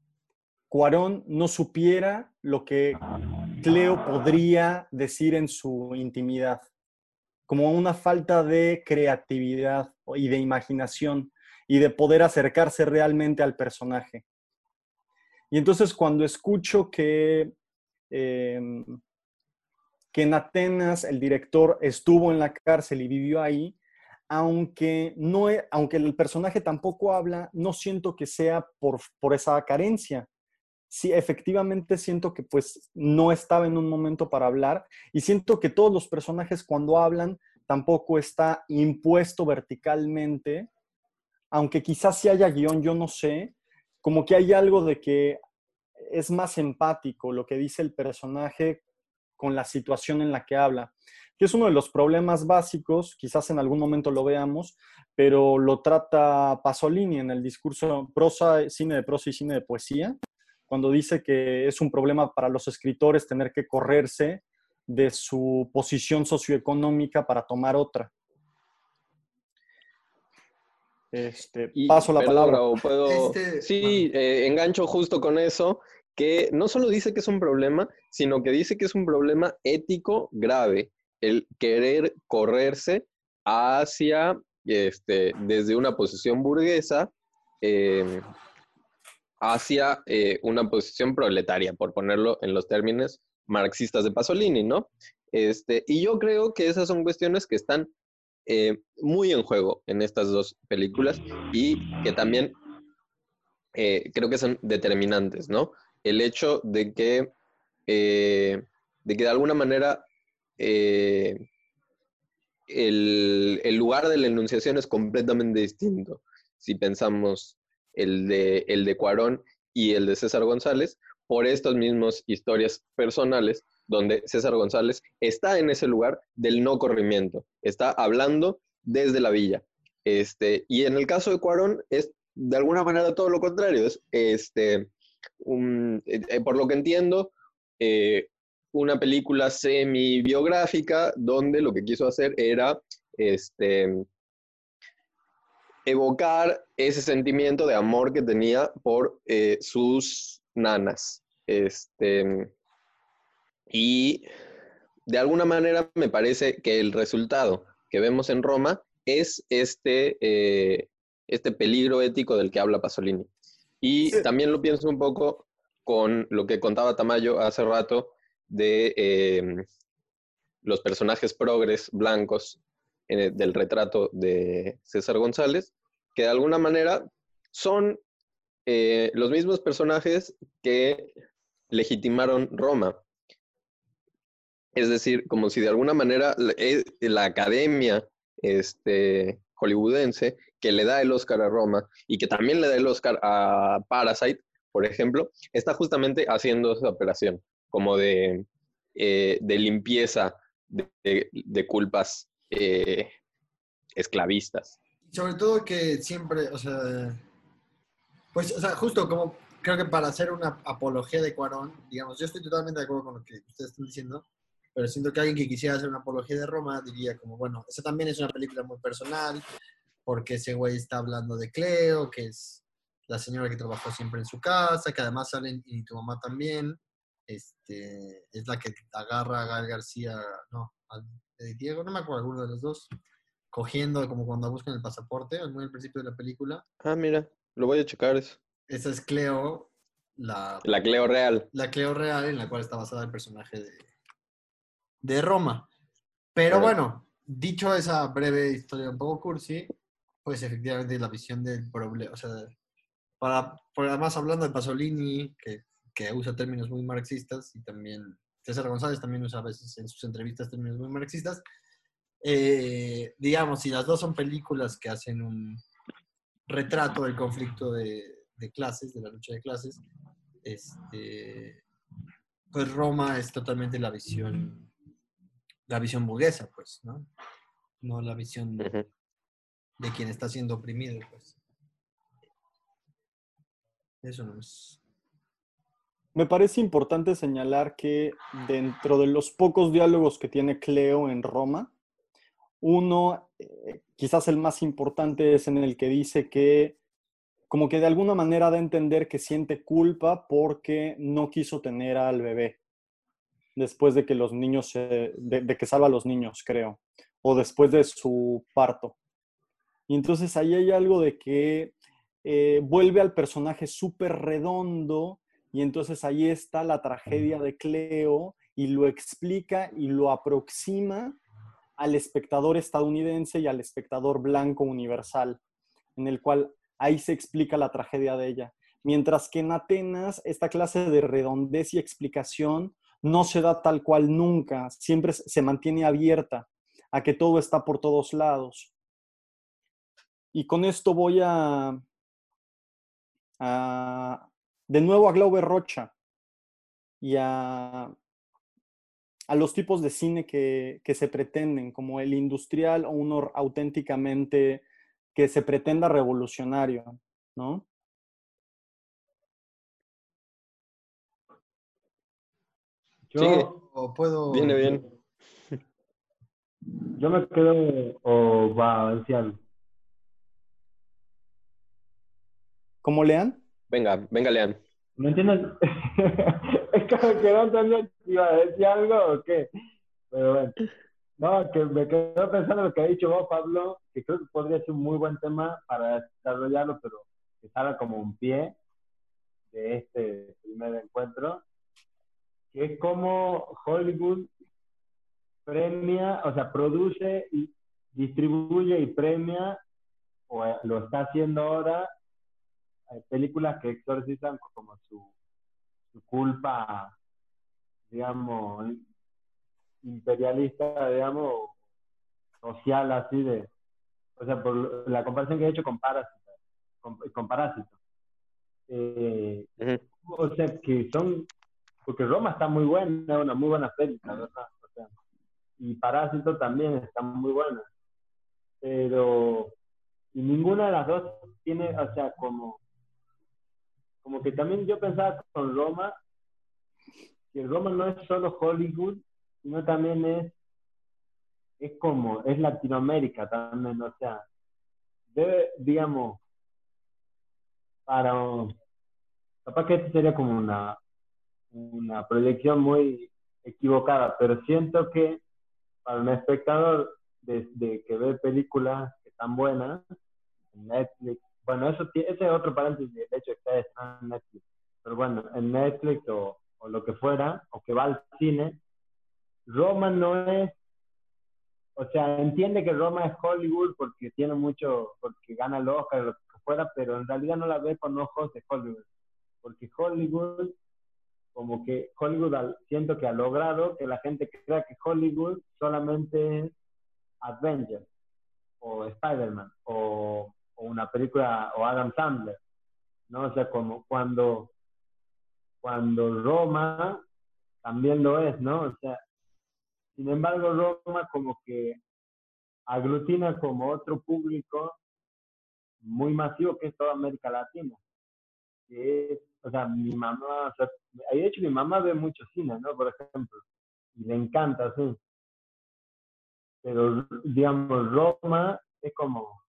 Cuarón no supiera lo que Cleo podría decir en su intimidad, como una falta de creatividad y de imaginación y de poder acercarse realmente al personaje. Y entonces cuando escucho que, em, que en Atenas el director estuvo en la cárcel y vivió ahí, aunque, no, aunque el personaje tampoco habla, no siento que sea por, por esa carencia, sí, efectivamente siento que pues no estaba en un momento para hablar y siento que todos los personajes cuando hablan tampoco está impuesto verticalmente, aunque quizás si haya guion, yo no sé, como que hay algo de que es más empático lo que dice el personaje con la situación en la que habla, que es uno de los problemas básicos, quizás en algún momento lo veamos, pero lo trata Pasolini en el discurso prosa, cine de prosa y cine de poesía, cuando dice que es un problema para los escritores tener que correrse de su posición socioeconómica para tomar otra. Este, paso la palabra. Puedo... Este, sí, eh, engancho justo con eso, que no solo dice que es un problema, sino que dice que es un problema ético grave, el querer correrse hacia, este, desde una posición burguesa, eh, hacia eh, una posición proletaria, por ponerlo en los términos marxistas de Pasolini, ¿no? Este, y yo creo que esas son cuestiones que están eh, muy en juego en estas dos películas y que también eh, creo que son determinantes, ¿no? El hecho de que, de, que de alguna manera el, el lugar de la enunciación es completamente distinto. Si pensamos el de, el de Cuarón y el de César González, por estas mismas historias personales, donde César González está en ese lugar del no corrimiento, está hablando desde la villa. Este, y en el caso de Cuarón es de alguna manera todo lo contrario, es este, eh, por lo que entiendo, eh, una película semi-biográfica donde lo que quiso hacer era este, evocar ese sentimiento de amor que tenía por eh, sus nanas. Este, y de alguna manera me parece que el resultado que vemos en Roma es este, eh, este peligro ético del que habla Pasolini. Y también lo pienso un poco con lo que contaba Tamayo hace rato de em, los personajes progres blancos del retrato de César González, que de alguna manera son eh, los mismos personajes que legitimaron Roma. Es decir, como si de alguna manera la, eh, academia este, hollywoodense que le da el Oscar a Roma y que también le da el Oscar a Parasite, por ejemplo, está justamente haciendo esa operación como de, eh, limpieza de culpas esclavistas. Sobre todo que siempre, o sea, pues, o sea, justo como creo que para hacer una apología de Cuarón, digamos, yo estoy totalmente de acuerdo con lo que ustedes están diciendo, pero siento que alguien que quisiera hacer una apología de Roma diría como, bueno, esa también es una película muy personal, porque ese güey está hablando de Cleo, que es la señora que trabajó siempre en su casa, que además salen, y tu mamá también, este, es la que agarra a Gal García, no, a Diego, no me acuerdo, alguno de los dos, cogiendo como cuando buscan el pasaporte, al principio de la película. Ah, mira, lo voy a checar eso. Esa es Cleo, la... La Cleo real. La Cleo real en la cual está basada el personaje de, de Roma. Pero bueno, dicho esa breve historia un poco cursi, pues efectivamente la visión del problema, o sea, para, además hablando de Pasolini, que, que usa términos muy marxistas, y también César González también usa a veces en sus entrevistas términos muy marxistas, eh, digamos, si las dos son películas que hacen un retrato del conflicto de, clases, de la lucha de clases, este, pues Roma es totalmente la visión, la visión burguesa, pues, ¿no? No la visión de quien está siendo oprimido, pues. Eso no es. Me parece importante señalar que dentro de los pocos diálogos que tiene Cleo en Roma, uno, eh, quizás el más importante, es en el que dice que como que de alguna manera da a entender que siente culpa porque no quiso tener al bebé después de que los niños, de, que salva a los niños, creo, o después de su parto. Y entonces ahí hay algo de que eh, vuelve al personaje súper redondo y entonces ahí está la tragedia de Cleo y lo explica y lo aproxima al espectador estadounidense y al espectador blanco universal, en el cual ahí se explica la tragedia de ella. Mientras que en Atenas, esta clase de redondez y explicación no se da tal cual nunca, siempre se mantiene abierta a que todo está por todos lados. Y con esto voy a, de nuevo a Glauber Rocha y a, los tipos de cine que, que, se pretenden, como el industrial o uno auténticamente que se pretenda revolucionario, ¿no? Yo puedo. Viene bien. Yo me quedo o va a ¿Cómo lean? Venga, venga, lean. ¿No entiendes? es como que no entendía si iba a decir algo o qué. Pero bueno. No, que me quedo pensando en lo que ha dicho vos, Pablo, que creo que podría ser un muy buen tema para desarrollarlo, pero que salga como un pie de este primer encuentro que es como Hollywood premia, o sea, produce y distribuye y premia, o lo está haciendo ahora, hay películas que exorcizan como su, su culpa, digamos, imperialista, digamos, social, así de, o sea, por la comparación que he hecho con Parásito, con, Parásito. Eh, o sea, que son porque Roma está muy buena, una muy buena película, ¿verdad? y Parásito también está muy buena. Pero, y ninguna de las dos tiene, o sea, como, como que también yo pensaba con Roma, que Roma no es solo Hollywood, sino también es, es como, es Latinoamérica también, o sea, debe, digamos, para, capaz que esto sería como una, una proyección muy equivocada, pero siento que para un espectador de, que ve películas que están buenas, en Netflix, bueno, eso ese es otro paréntesis, de hecho está en Netflix, pero bueno, en Netflix o, o lo que fuera, o que va al cine, Roma no es, o sea, entiende que Roma es Hollywood porque tiene mucho, porque gana el Oscar lo que fuera, pero en realidad no la ve con ojos de Hollywood, porque Hollywood como que Hollywood siento que ha logrado que la gente crea que Hollywood solamente es Avengers o Spider-Man o, una película o Adam Sandler, ¿no? O sea, como cuando, cuando Roma también lo es, ¿no? O sea, sin embargo, Roma como que aglutina como otro público muy masivo que es toda América Latina, que o sea, mi mamá, o sea, de hecho mi mamá ve mucho cine, ¿no? Por ejemplo, y le encanta, sí. Pero, digamos, Roma es como,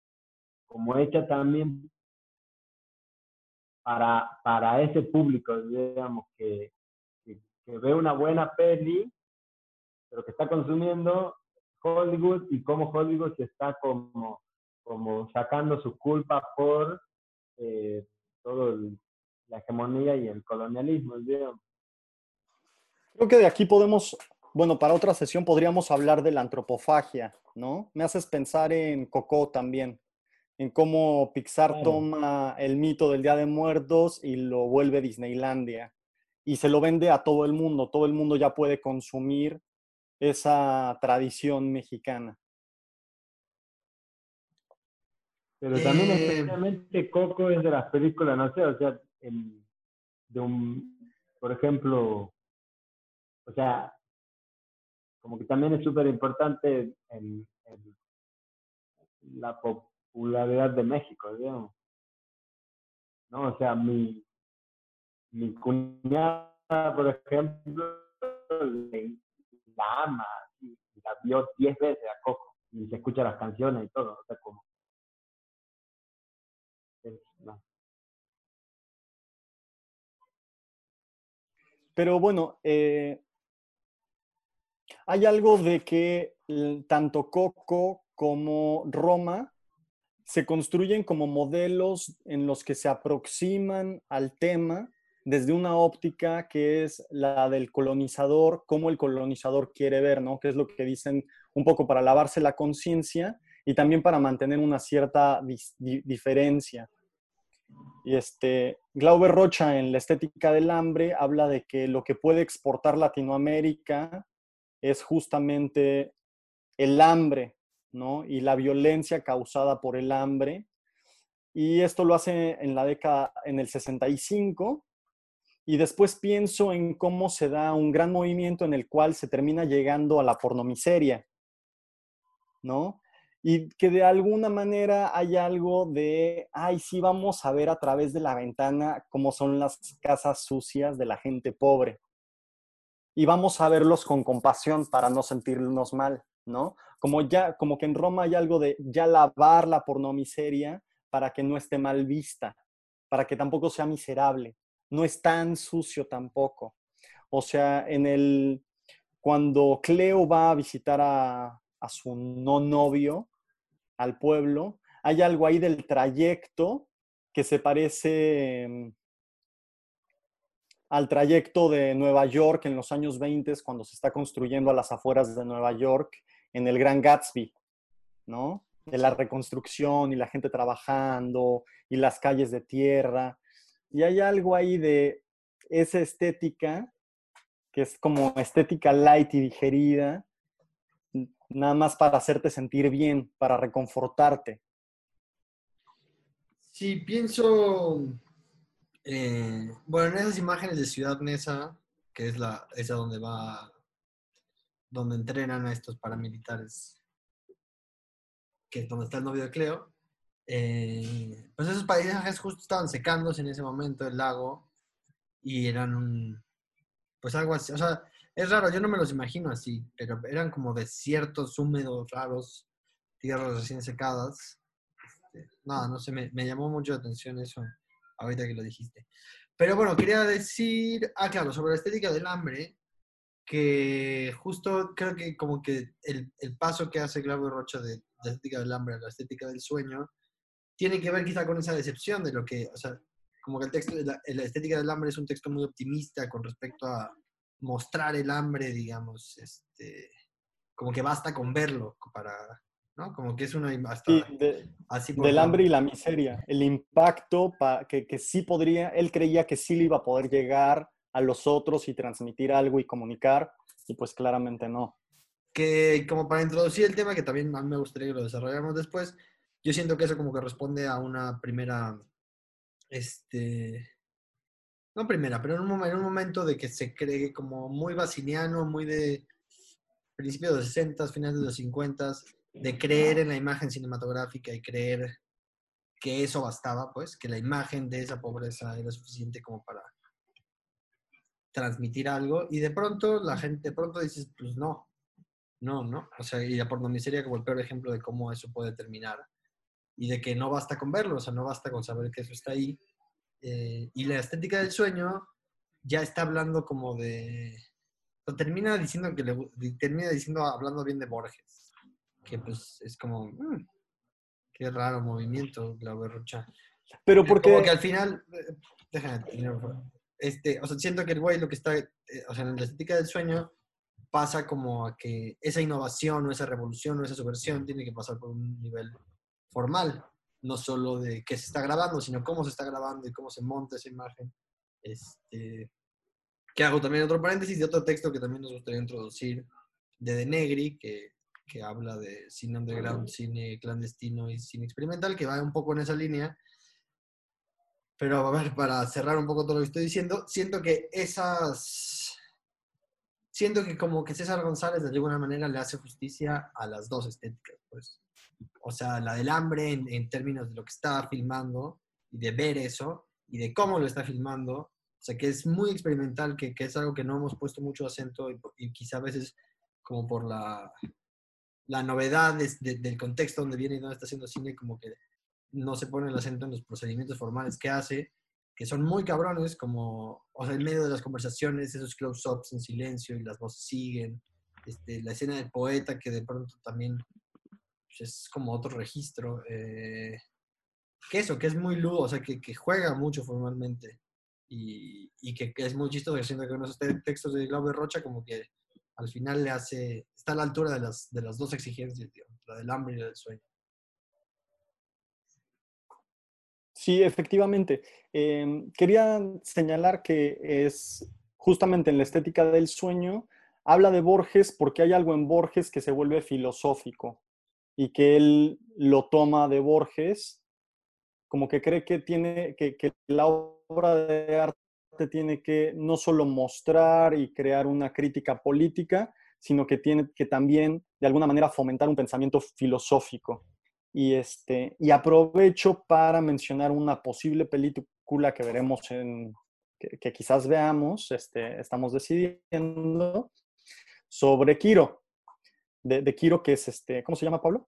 como hecha también para, para ese público, digamos, que, que, ve una buena peli, pero que está consumiendo Hollywood y cómo Hollywood se está como, como sacando su culpa por eh, todo el la hegemonía y el colonialismo, Creo que de aquí podemos, bueno, para otra sesión podríamos hablar de la antropofagia, ¿no? Me haces pensar en Coco también, en cómo Pixar toma el mito del Día de Muertos y lo vuelve Disneylandia y se lo vende a todo el mundo, todo el mundo ya puede consumir esa tradición mexicana. Pero también eh, especialmente Coco es de las películas, no sé, o sea, de un, por ejemplo, o sea, como que también es súper importante en, la popularidad de México, digamos. ¿No? O sea, mi, mi cuñada, por ejemplo, la ama, y la vio diez veces a Coco, y se escucha las canciones y todo, o sea, como... Pero bueno, eh, hay algo de que tanto Coco como Roma se construyen como modelos en los que se aproximan al tema desde una óptica que es la del colonizador, cómo el colonizador quiere ver, ¿no? Que es lo que dicen un poco para lavarse la conciencia y también para mantener una cierta diferencia. Y este, Glauber Rocha en La estética del hambre habla de que lo que puede exportar Latinoamérica es justamente el hambre, ¿no? Y la violencia causada por el hambre. Y esto lo hace en la década, en el 65. Y después pienso en cómo se da un gran movimiento en el cual se termina llegando a la pornomiseria, ¿no? y que de alguna manera hay algo de, ay, sí, vamos a ver a través de la ventana cómo son las casas sucias de la gente pobre. Y vamos a verlos con compasión para no sentirnos mal, ¿no? Como ya, como que en Roma hay algo de ya lavar la pornomiseria para que no esté mal vista, para que tampoco sea miserable. No es tan sucio tampoco. O sea, en el, cuando Cleo va a visitar a, a su no novio, al pueblo, hay algo ahí del trayecto que se parece al trayecto de Nueva York en los años 20 cuando se está construyendo a las afueras de Nueva York en el Gran Gatsby, ¿no? De la reconstrucción y la gente trabajando y las calles de tierra. Y hay algo ahí de esa estética que es como estética light y digerida, nada más para hacerte sentir bien, para reconfortarte. Sí, pienso, eh, bueno, en esas imágenes de Ciudad Neza, que es la, esa donde va, donde entrenan a estos paramilitares, que es donde está el novio de Cleo, eh, pues esos paisajes justo estaban secándose en ese momento, el lago, y eran un, pues algo así, o sea, es raro, yo no me los imagino así, pero eran como desiertos húmedos, raros, tierras recién secadas. Este, nada, no sé, me, llamó mucho la atención eso ahorita que lo dijiste. Pero bueno, quería decir, ah, claro, sobre la estética del hambre, que justo creo que como que el, paso que hace Glauber Rocha de, la estética del hambre a la estética del sueño, tiene que ver quizá con esa decepción de lo que, o sea, como que el texto, la estética del hambre es un texto muy optimista con respecto a, mostrar el hambre, digamos, este, como que basta con verlo para, ¿no? Como que es una... Hasta, así del hambre y la miseria, el impacto que, que sí podría, él creía que sí le iba a poder llegar a los otros y transmitir algo y comunicar, y pues claramente no. Que como para introducir el tema, que también a mí me gustaría que lo desarrolláramos después, yo siento que eso como que responde a una primera, este, no primera, pero en un, en un momento de que se cree como muy basiniano, muy de principios de los 60, finales de los 50, de creer en la imagen cinematográfica y creer que eso bastaba, pues, que la imagen de esa pobreza era suficiente como para transmitir algo. Y de pronto la gente, de pronto dices, pues no, no, no. O sea, y la pornomiseria como el peor ejemplo de cómo eso puede terminar. Y de que no basta con verlo, o sea, no basta con saber que eso está ahí, eh, y la estética del sueño ya está hablando como de... termina diciendo que le, termina diciendo, hablando bien de Borges, que pues es como, mm, qué raro movimiento, Glauber Rocha. Pero porque... Como que al final, eh, déjame este, o sea, siento que el güey lo que está, eh, o sea, en la estética del sueño pasa como a que esa innovación o esa revolución o esa subversión tiene que pasar por un nivel formal no solo de qué se está grabando, sino cómo se está grabando y cómo se monta esa imagen. Este, que hago también otro paréntesis de otro texto que también nos gustaría introducir, de De Negri, que, que habla de cine underground, cine clandestino y cine experimental, que va un poco en esa línea. Pero a ver, para cerrar un poco todo lo que estoy diciendo, siento que esas... Siento que como que César González de alguna manera le hace justicia a las dos estéticas, pues o sea, la del hambre en, términos de lo que está filmando y de ver eso y de cómo lo está filmando. O sea, que es muy experimental, que, que es algo que no hemos puesto mucho acento y, quizá a veces como por la, la novedad del contexto donde viene y donde está haciendo cine, como que no se pone el acento en los procedimientos formales que hace, que son muy cabrones, como, o sea, en medio de las conversaciones, esos close-ups en silencio y las voces siguen, este, la escena del poeta que de pronto también pues, es como otro registro. Eh, que eso, que es muy ludo, o sea, que, juega mucho formalmente y, que, es muy chistoso, siento que unos textos de Glauber Rocha como que al final le hace, está a la altura de las, de las dos exigencias, la del hambre y la del sueño. Sí, efectivamente. Em, quería señalar que es justamente en la estética del sueño, habla de Borges porque hay algo en Borges que se vuelve filosófico y que él lo toma de Borges, como que cree que tiene que, que la obra de arte tiene que no solo mostrar y crear una crítica política, sino que tiene que también de alguna manera fomentar un pensamiento filosófico. Y, este, y aprovecho para mencionar una posible película que veremos en, que, quizás veamos, este, estamos decidiendo, sobre Quiro, de, de Quiro, que es este, ¿cómo se llama, Pablo?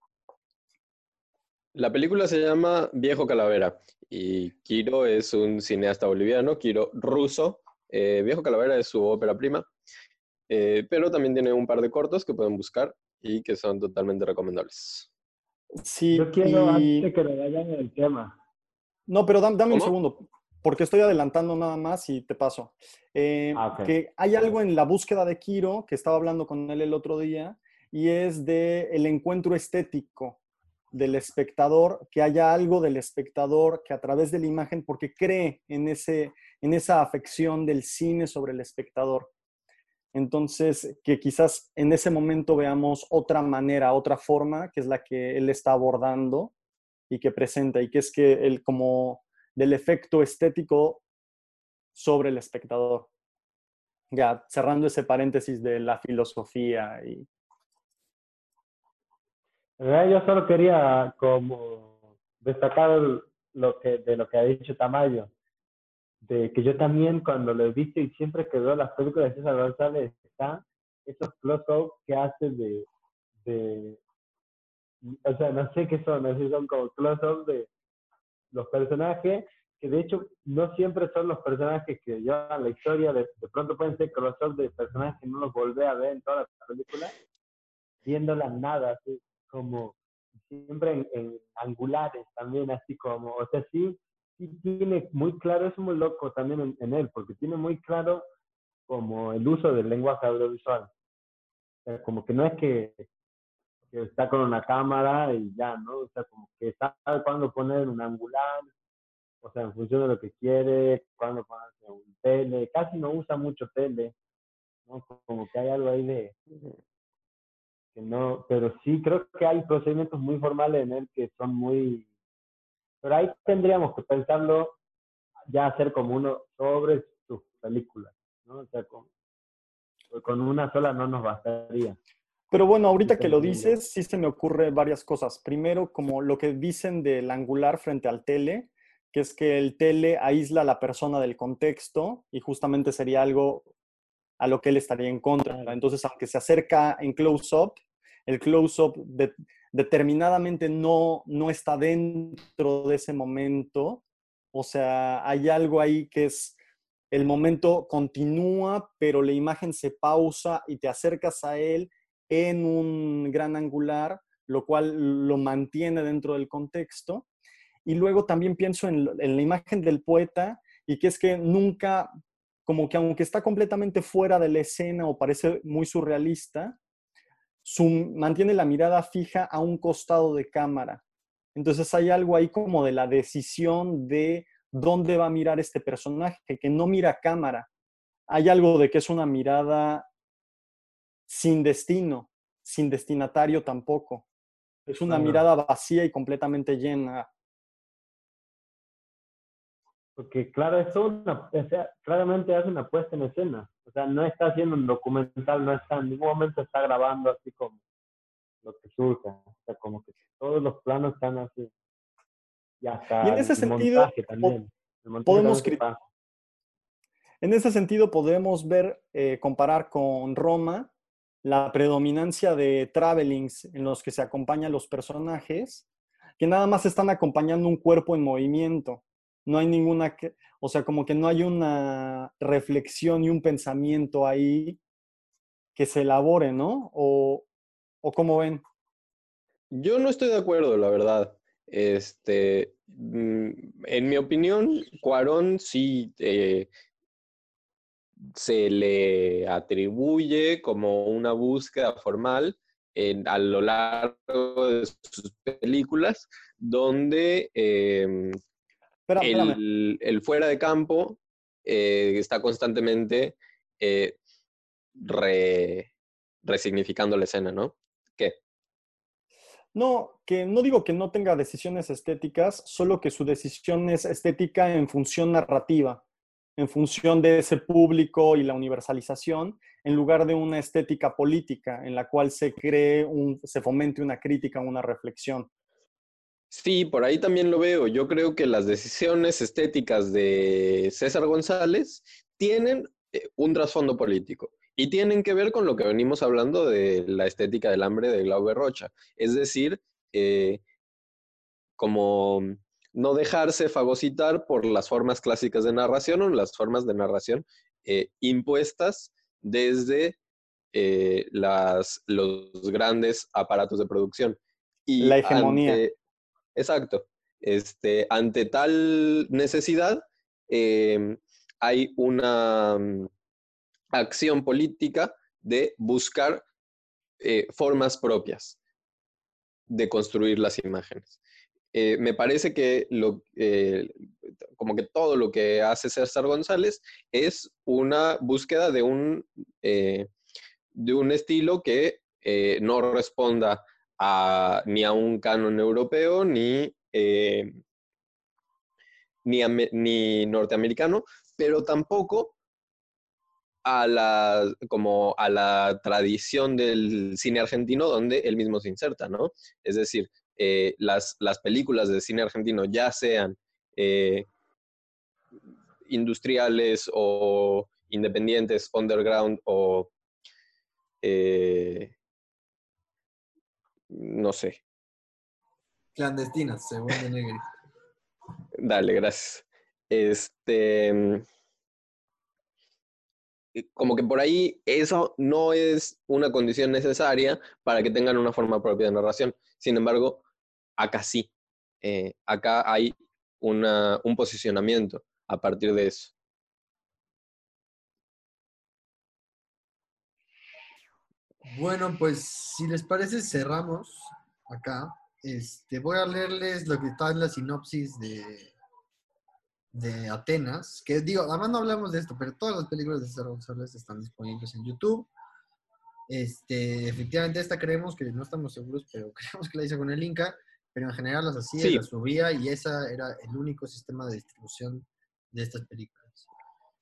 La película se llama Viejo Calavera y Quiro es un cineasta boliviano, Quiro ruso. Eh, Viejo Calavera es su ópera prima, eh, pero también tiene un par de cortos que pueden buscar y que son totalmente recomendables. Sí, Yo quiero antes que lo vayan el tema. No, pero dame, un segundo, porque estoy adelantando nada más y te paso. Eh, ah, que hay algo en la búsqueda de Kiro, que estaba hablando con él el otro día, y es de el encuentro estético del espectador, que haya algo del espectador que a través de la imagen, porque cree en, ese, en esa afección del cine sobre el espectador. Entonces, que quizás en ese momento veamos otra manera, otra forma, que es la que él está abordando y que presenta, y que es que él como del efecto estético sobre el espectador. Ya, cerrando ese paréntesis de la filosofía y... Yo solo quería como destacar lo que, de lo que ha dicho Tamayo, de que yo también cuando lo he visto y siempre que veo las películas de César González están esos close-ups que hace de, de, o sea, no sé qué son, no sé si son como close-ups de los personajes, que de hecho no siempre son los personajes que llevan la historia, de, pronto pueden ser close-ups de personajes que no los volvé a ver en toda la película, viéndolas nada, así como siempre en, angulares también, así como, o sea, sí sí tiene muy claro, es muy loco también en, él, porque tiene muy claro como el uso del lenguaje audiovisual. como que no es que, está con una cámara y ya, ¿no? O sea, como que sabe cuándo poner un angular, o sea, en función de lo que quiere, cuándo poner un tele, casi no usa mucho tele, ¿no? Como que hay algo ahí de, que no, pero sí creo que hay procedimientos muy formales en él que son muy pero ahí tendríamos que pensarlo ya hacer como uno sobre sus películas, ¿no? O sea, con, con una sola no nos bastaría. Pero bueno, ahorita que lo dices, sí se me ocurre varias cosas. Primero, como lo que dicen del angular frente al tele, que es que el tele aísla a la persona del contexto y justamente sería algo a lo que él estaría en contra. Entonces, aunque se acerca en close-up, el close-up de, determinadamente no, no está dentro de ese momento. O sea, hay algo ahí que es, el momento continúa, pero la imagen se pausa y te acercas a él en un gran angular, lo cual lo mantiene dentro del contexto. Y luego también pienso en, en la imagen del poeta y que es que nunca, como que aunque está completamente fuera de la escena o parece muy surrealista, mantiene la mirada fija a un costado de cámara. Entonces hay algo ahí como de la decisión de dónde va a mirar este personaje, que no mira cámara. Hay algo de que es una mirada sin destino, sin destinatario tampoco. Es una mirada vacía y completamente llena. Porque claro, eso una, claramente hace una puesta en escena. O sea, no está haciendo un documental, no está en ningún momento está grabando así como lo que surge. O sea, como que todos los planos están así. Y, en ese sentido, podemos en ese sentido podemos ver, eh, comparar con Roma, la predominancia de travelings en los que se acompañan los personajes, que nada más están acompañando un cuerpo en movimiento no hay ninguna, o sea, como que no hay una reflexión y un pensamiento ahí que se elabore, ¿no? O, o cómo ven. Yo no estoy de acuerdo, la verdad. Este, mm, en mi opinión, Cuarón sí eh, se le atribuye como una búsqueda formal a lo largo de sus películas, donde em, Espera, el, el fuera de campo eh, está constantemente eh, re- resignificando la escena, ¿no? ¿Qué? No, que no digo que no tenga decisiones estéticas, solo que su decisión es estética en función narrativa, en función de ese público y la universalización, en lugar de una estética política en la cual se cree un, se fomente una crítica, una reflexión. Sí, por ahí también lo veo. Yo creo que las decisiones estéticas de César González tienen eh, un trasfondo político y tienen que ver con lo que venimos hablando de la estética del hambre de Glauber Rocha. Es decir, eh, como no dejarse fagocitar por las formas clásicas de narración o las formas de narración eh, impuestas desde eh, las, los grandes aparatos de producción. Y La hegemonía. ante- exacto. Este, ante tal necesidad, eh, hay una mm, acción política de buscar eh, formas propias de construir las imágenes. Eh, me parece que lo, eh, como que todo lo que hace César González es una búsqueda de un, de un estilo que no responda ni a un canon europeo ni, eh, ni, ame- ni norteamericano, pero tampoco a la, como a la tradición del cine argentino donde él mismo se inserta, ¿no? Es decir, eh, las, las películas de cine argentino, ya sean eh, industriales o independientes, underground o no sé, Clandestinas, según de Negri. Dale, gracias. Este, mm, y como que por ahí eso no es una condición necesaria para que tengan una forma propia de narración. Sin embargo, acá sí. Eh, acá hay una, un posicionamiento a partir de eso. Bueno, pues si les parece, cerramos acá. Este, voy a leerles lo que está en la sinopsis de, de Atenas, que digo, además no hablamos de esto, pero todas las películas de César González están disponibles en YouTube. Este, efectivamente, esta creemos que no estamos seguros, pero creemos que la hizo con el Inca, pero en general las hacía, Sí. las subía y esa era el único sistema de distribución de estas películas.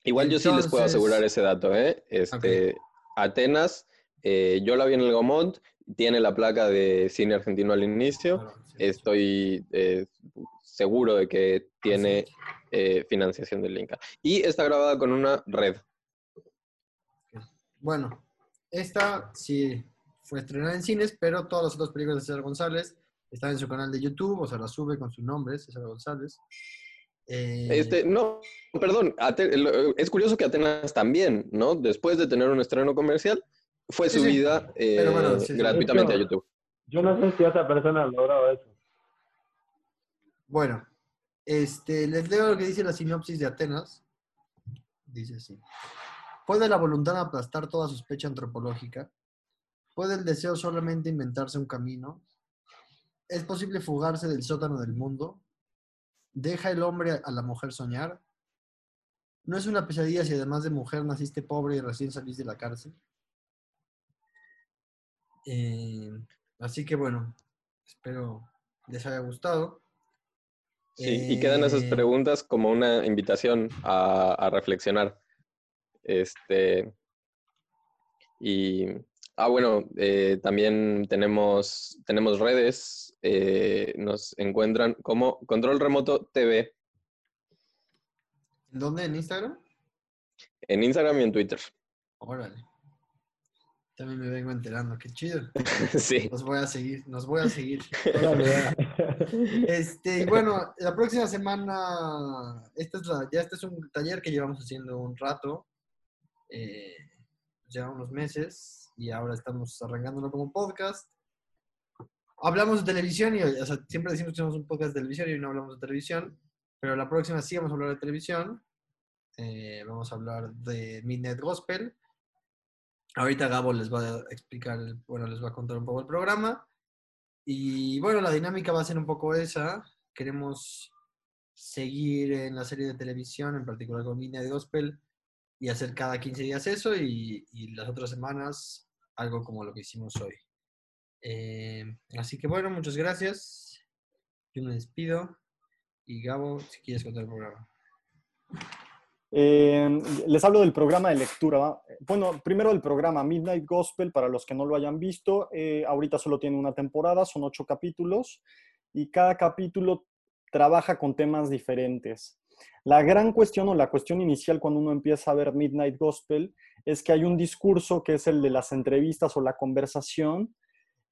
Igual yo sí les puedo Entonces- asegurar ese dato, ¿eh? Este, Atenas, eh, yo la vi en el Gomont, tiene la placa de cine argentino al inicio. Claro, sí. Estoy eh, seguro de que tiene eh, financiación del Inca. Y está grabada con una red. Bueno, esta sí fue estrenada en cines, pero todas las otras películas de César González están en su canal de YouTube, o sea, las sube con su nombre, César González. Eh, Este, no, perdón, es curioso que Atenas también, ¿no? Después de tener un estreno comercial, fue Sí, sí. subida eh, bueno, sí, gratuitamente a YouTube. Yo no sé si otra persona ha logrado eso. Bueno, este, les leo lo que dice la sinopsis de Atenas. Dice así. ¿Puede la voluntad aplastar toda sospecha antropológica? ¿Puede el deseo solamente inventarse un camino? ¿Es posible fugarse del sótano del mundo? ¿Deja el hombre a la mujer soñar? ¿No es una pesadilla si además de mujer naciste pobre y recién salís de la cárcel? Eh, así que bueno, espero les haya gustado. Sí, y quedan esas Eh, preguntas como una invitación a, a reflexionar. Este, y, ah, bueno, eh, también tenemos, tenemos redes, nos encuentran como Control Remoto TV ¿En dónde? ¿En Instagram? en Instagram y en Twitter. Órale. También me vengo enterando, qué chido. sí, Nos voy a seguir, nos voy a seguir. Este, y bueno, la próxima semana, esta es la, ya este es un taller que llevamos haciendo un rato, eh, ya unos meses, y ahora estamos arrancándolo como podcast. Hablamos de televisión, y o sea, siempre decimos que somos un podcast de televisión y hoy no hablamos de televisión, pero la próxima sí vamos a hablar de televisión. Eh, vamos a hablar de Midnight Gospel. Ahorita Gabo les va a explicar, bueno, les va a contar un poco el programa. Y bueno, la dinámica va a ser un poco esa. Queremos seguir en la serie de televisión, en particular con Midnight Gospel, y hacer cada 15 días eso y, y las otras semanas algo como lo que hicimos hoy. Eh, así que bueno, muchas gracias. Yo me despido. Y Gabo, si quieres contar el programa. Eh, les hablo del programa de lectura. Bueno, primero el programa Midnight Gospel, para los que no lo hayan visto, eh, ahorita solo tiene una temporada, son ocho capítulos, y cada capítulo trabaja con temas diferentes. La gran cuestión o la cuestión inicial cuando uno empieza a ver Midnight Gospel es que hay un discurso que es el de las entrevistas o la conversación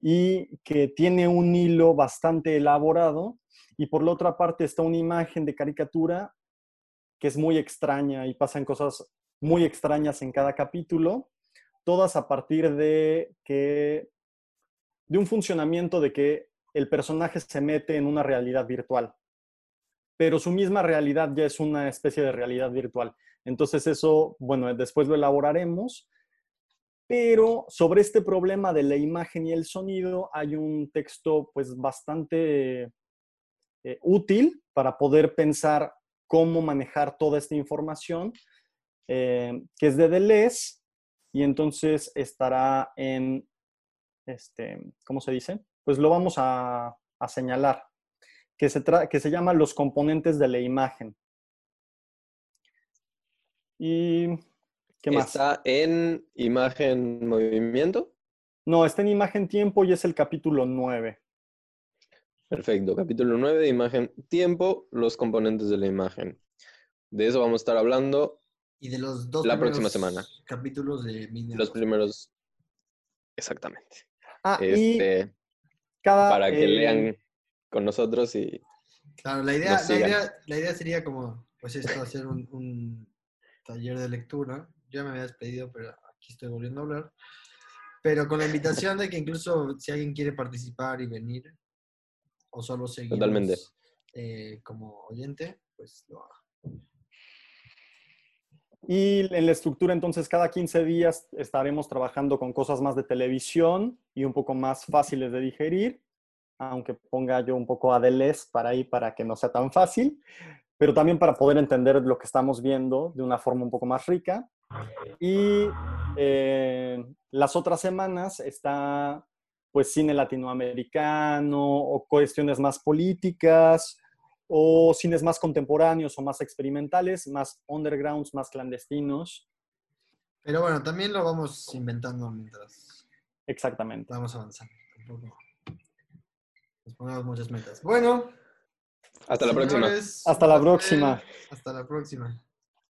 y que tiene un hilo bastante elaborado y por la otra parte está una imagen de caricatura que es muy extraña y pasan cosas muy extrañas en cada capítulo, todas a partir de que de un funcionamiento de que el personaje se mete en una realidad virtual pero su misma realidad ya es una especie de realidad virtual. Entonces eso, bueno, después lo elaboraremos, pero sobre este problema de la imagen y el sonido hay un texto pues bastante eh, útil para poder pensar cómo manejar toda esta información, eh, que es de Deleuze, y entonces estará en, este, ¿cómo se dice? Pues lo vamos a señalar que se, que se llama Los componentes de la imagen. ¿Y qué más? ¿Está en imagen movimiento? No, está en imagen tiempo y es el capítulo 9. Perfecto, capítulo 9 de imagen tiempo, los componentes de la imagen. De eso vamos a estar hablando y de los dos la próxima semana. Capítulos de Los primeros, exactamente. Ah, y este, cada, para que eh, lean con nosotros y Claro, la idea, la idea, la idea, sería como, pues esto, hacer un, un, taller de lectura. Ya me había despedido, pero aquí estoy volviendo a hablar. Pero con la invitación de que incluso si alguien quiere participar y venir, o solo seguir eh, como oyente, pues lo haga. Y en la estructura, entonces, cada 15 días estaremos trabajando con cosas más de televisión y un poco más fáciles de digerir aunque ponga yo un poco a Deleuze para ahí para que no sea tan fácil, pero también para poder entender lo que estamos viendo de una forma un poco más rica. Y eh, las otras semanas está pues cine latinoamericano o cuestiones más políticas o cines más contemporáneos o más experimentales, más undergrounds, más clandestinos. Pero bueno, también lo vamos inventando mientras. Exactamente. Vamos avanzando. Nos pongamos muchas metas. Bueno. Hasta la próxima. Hasta la próxima. Hasta la próxima.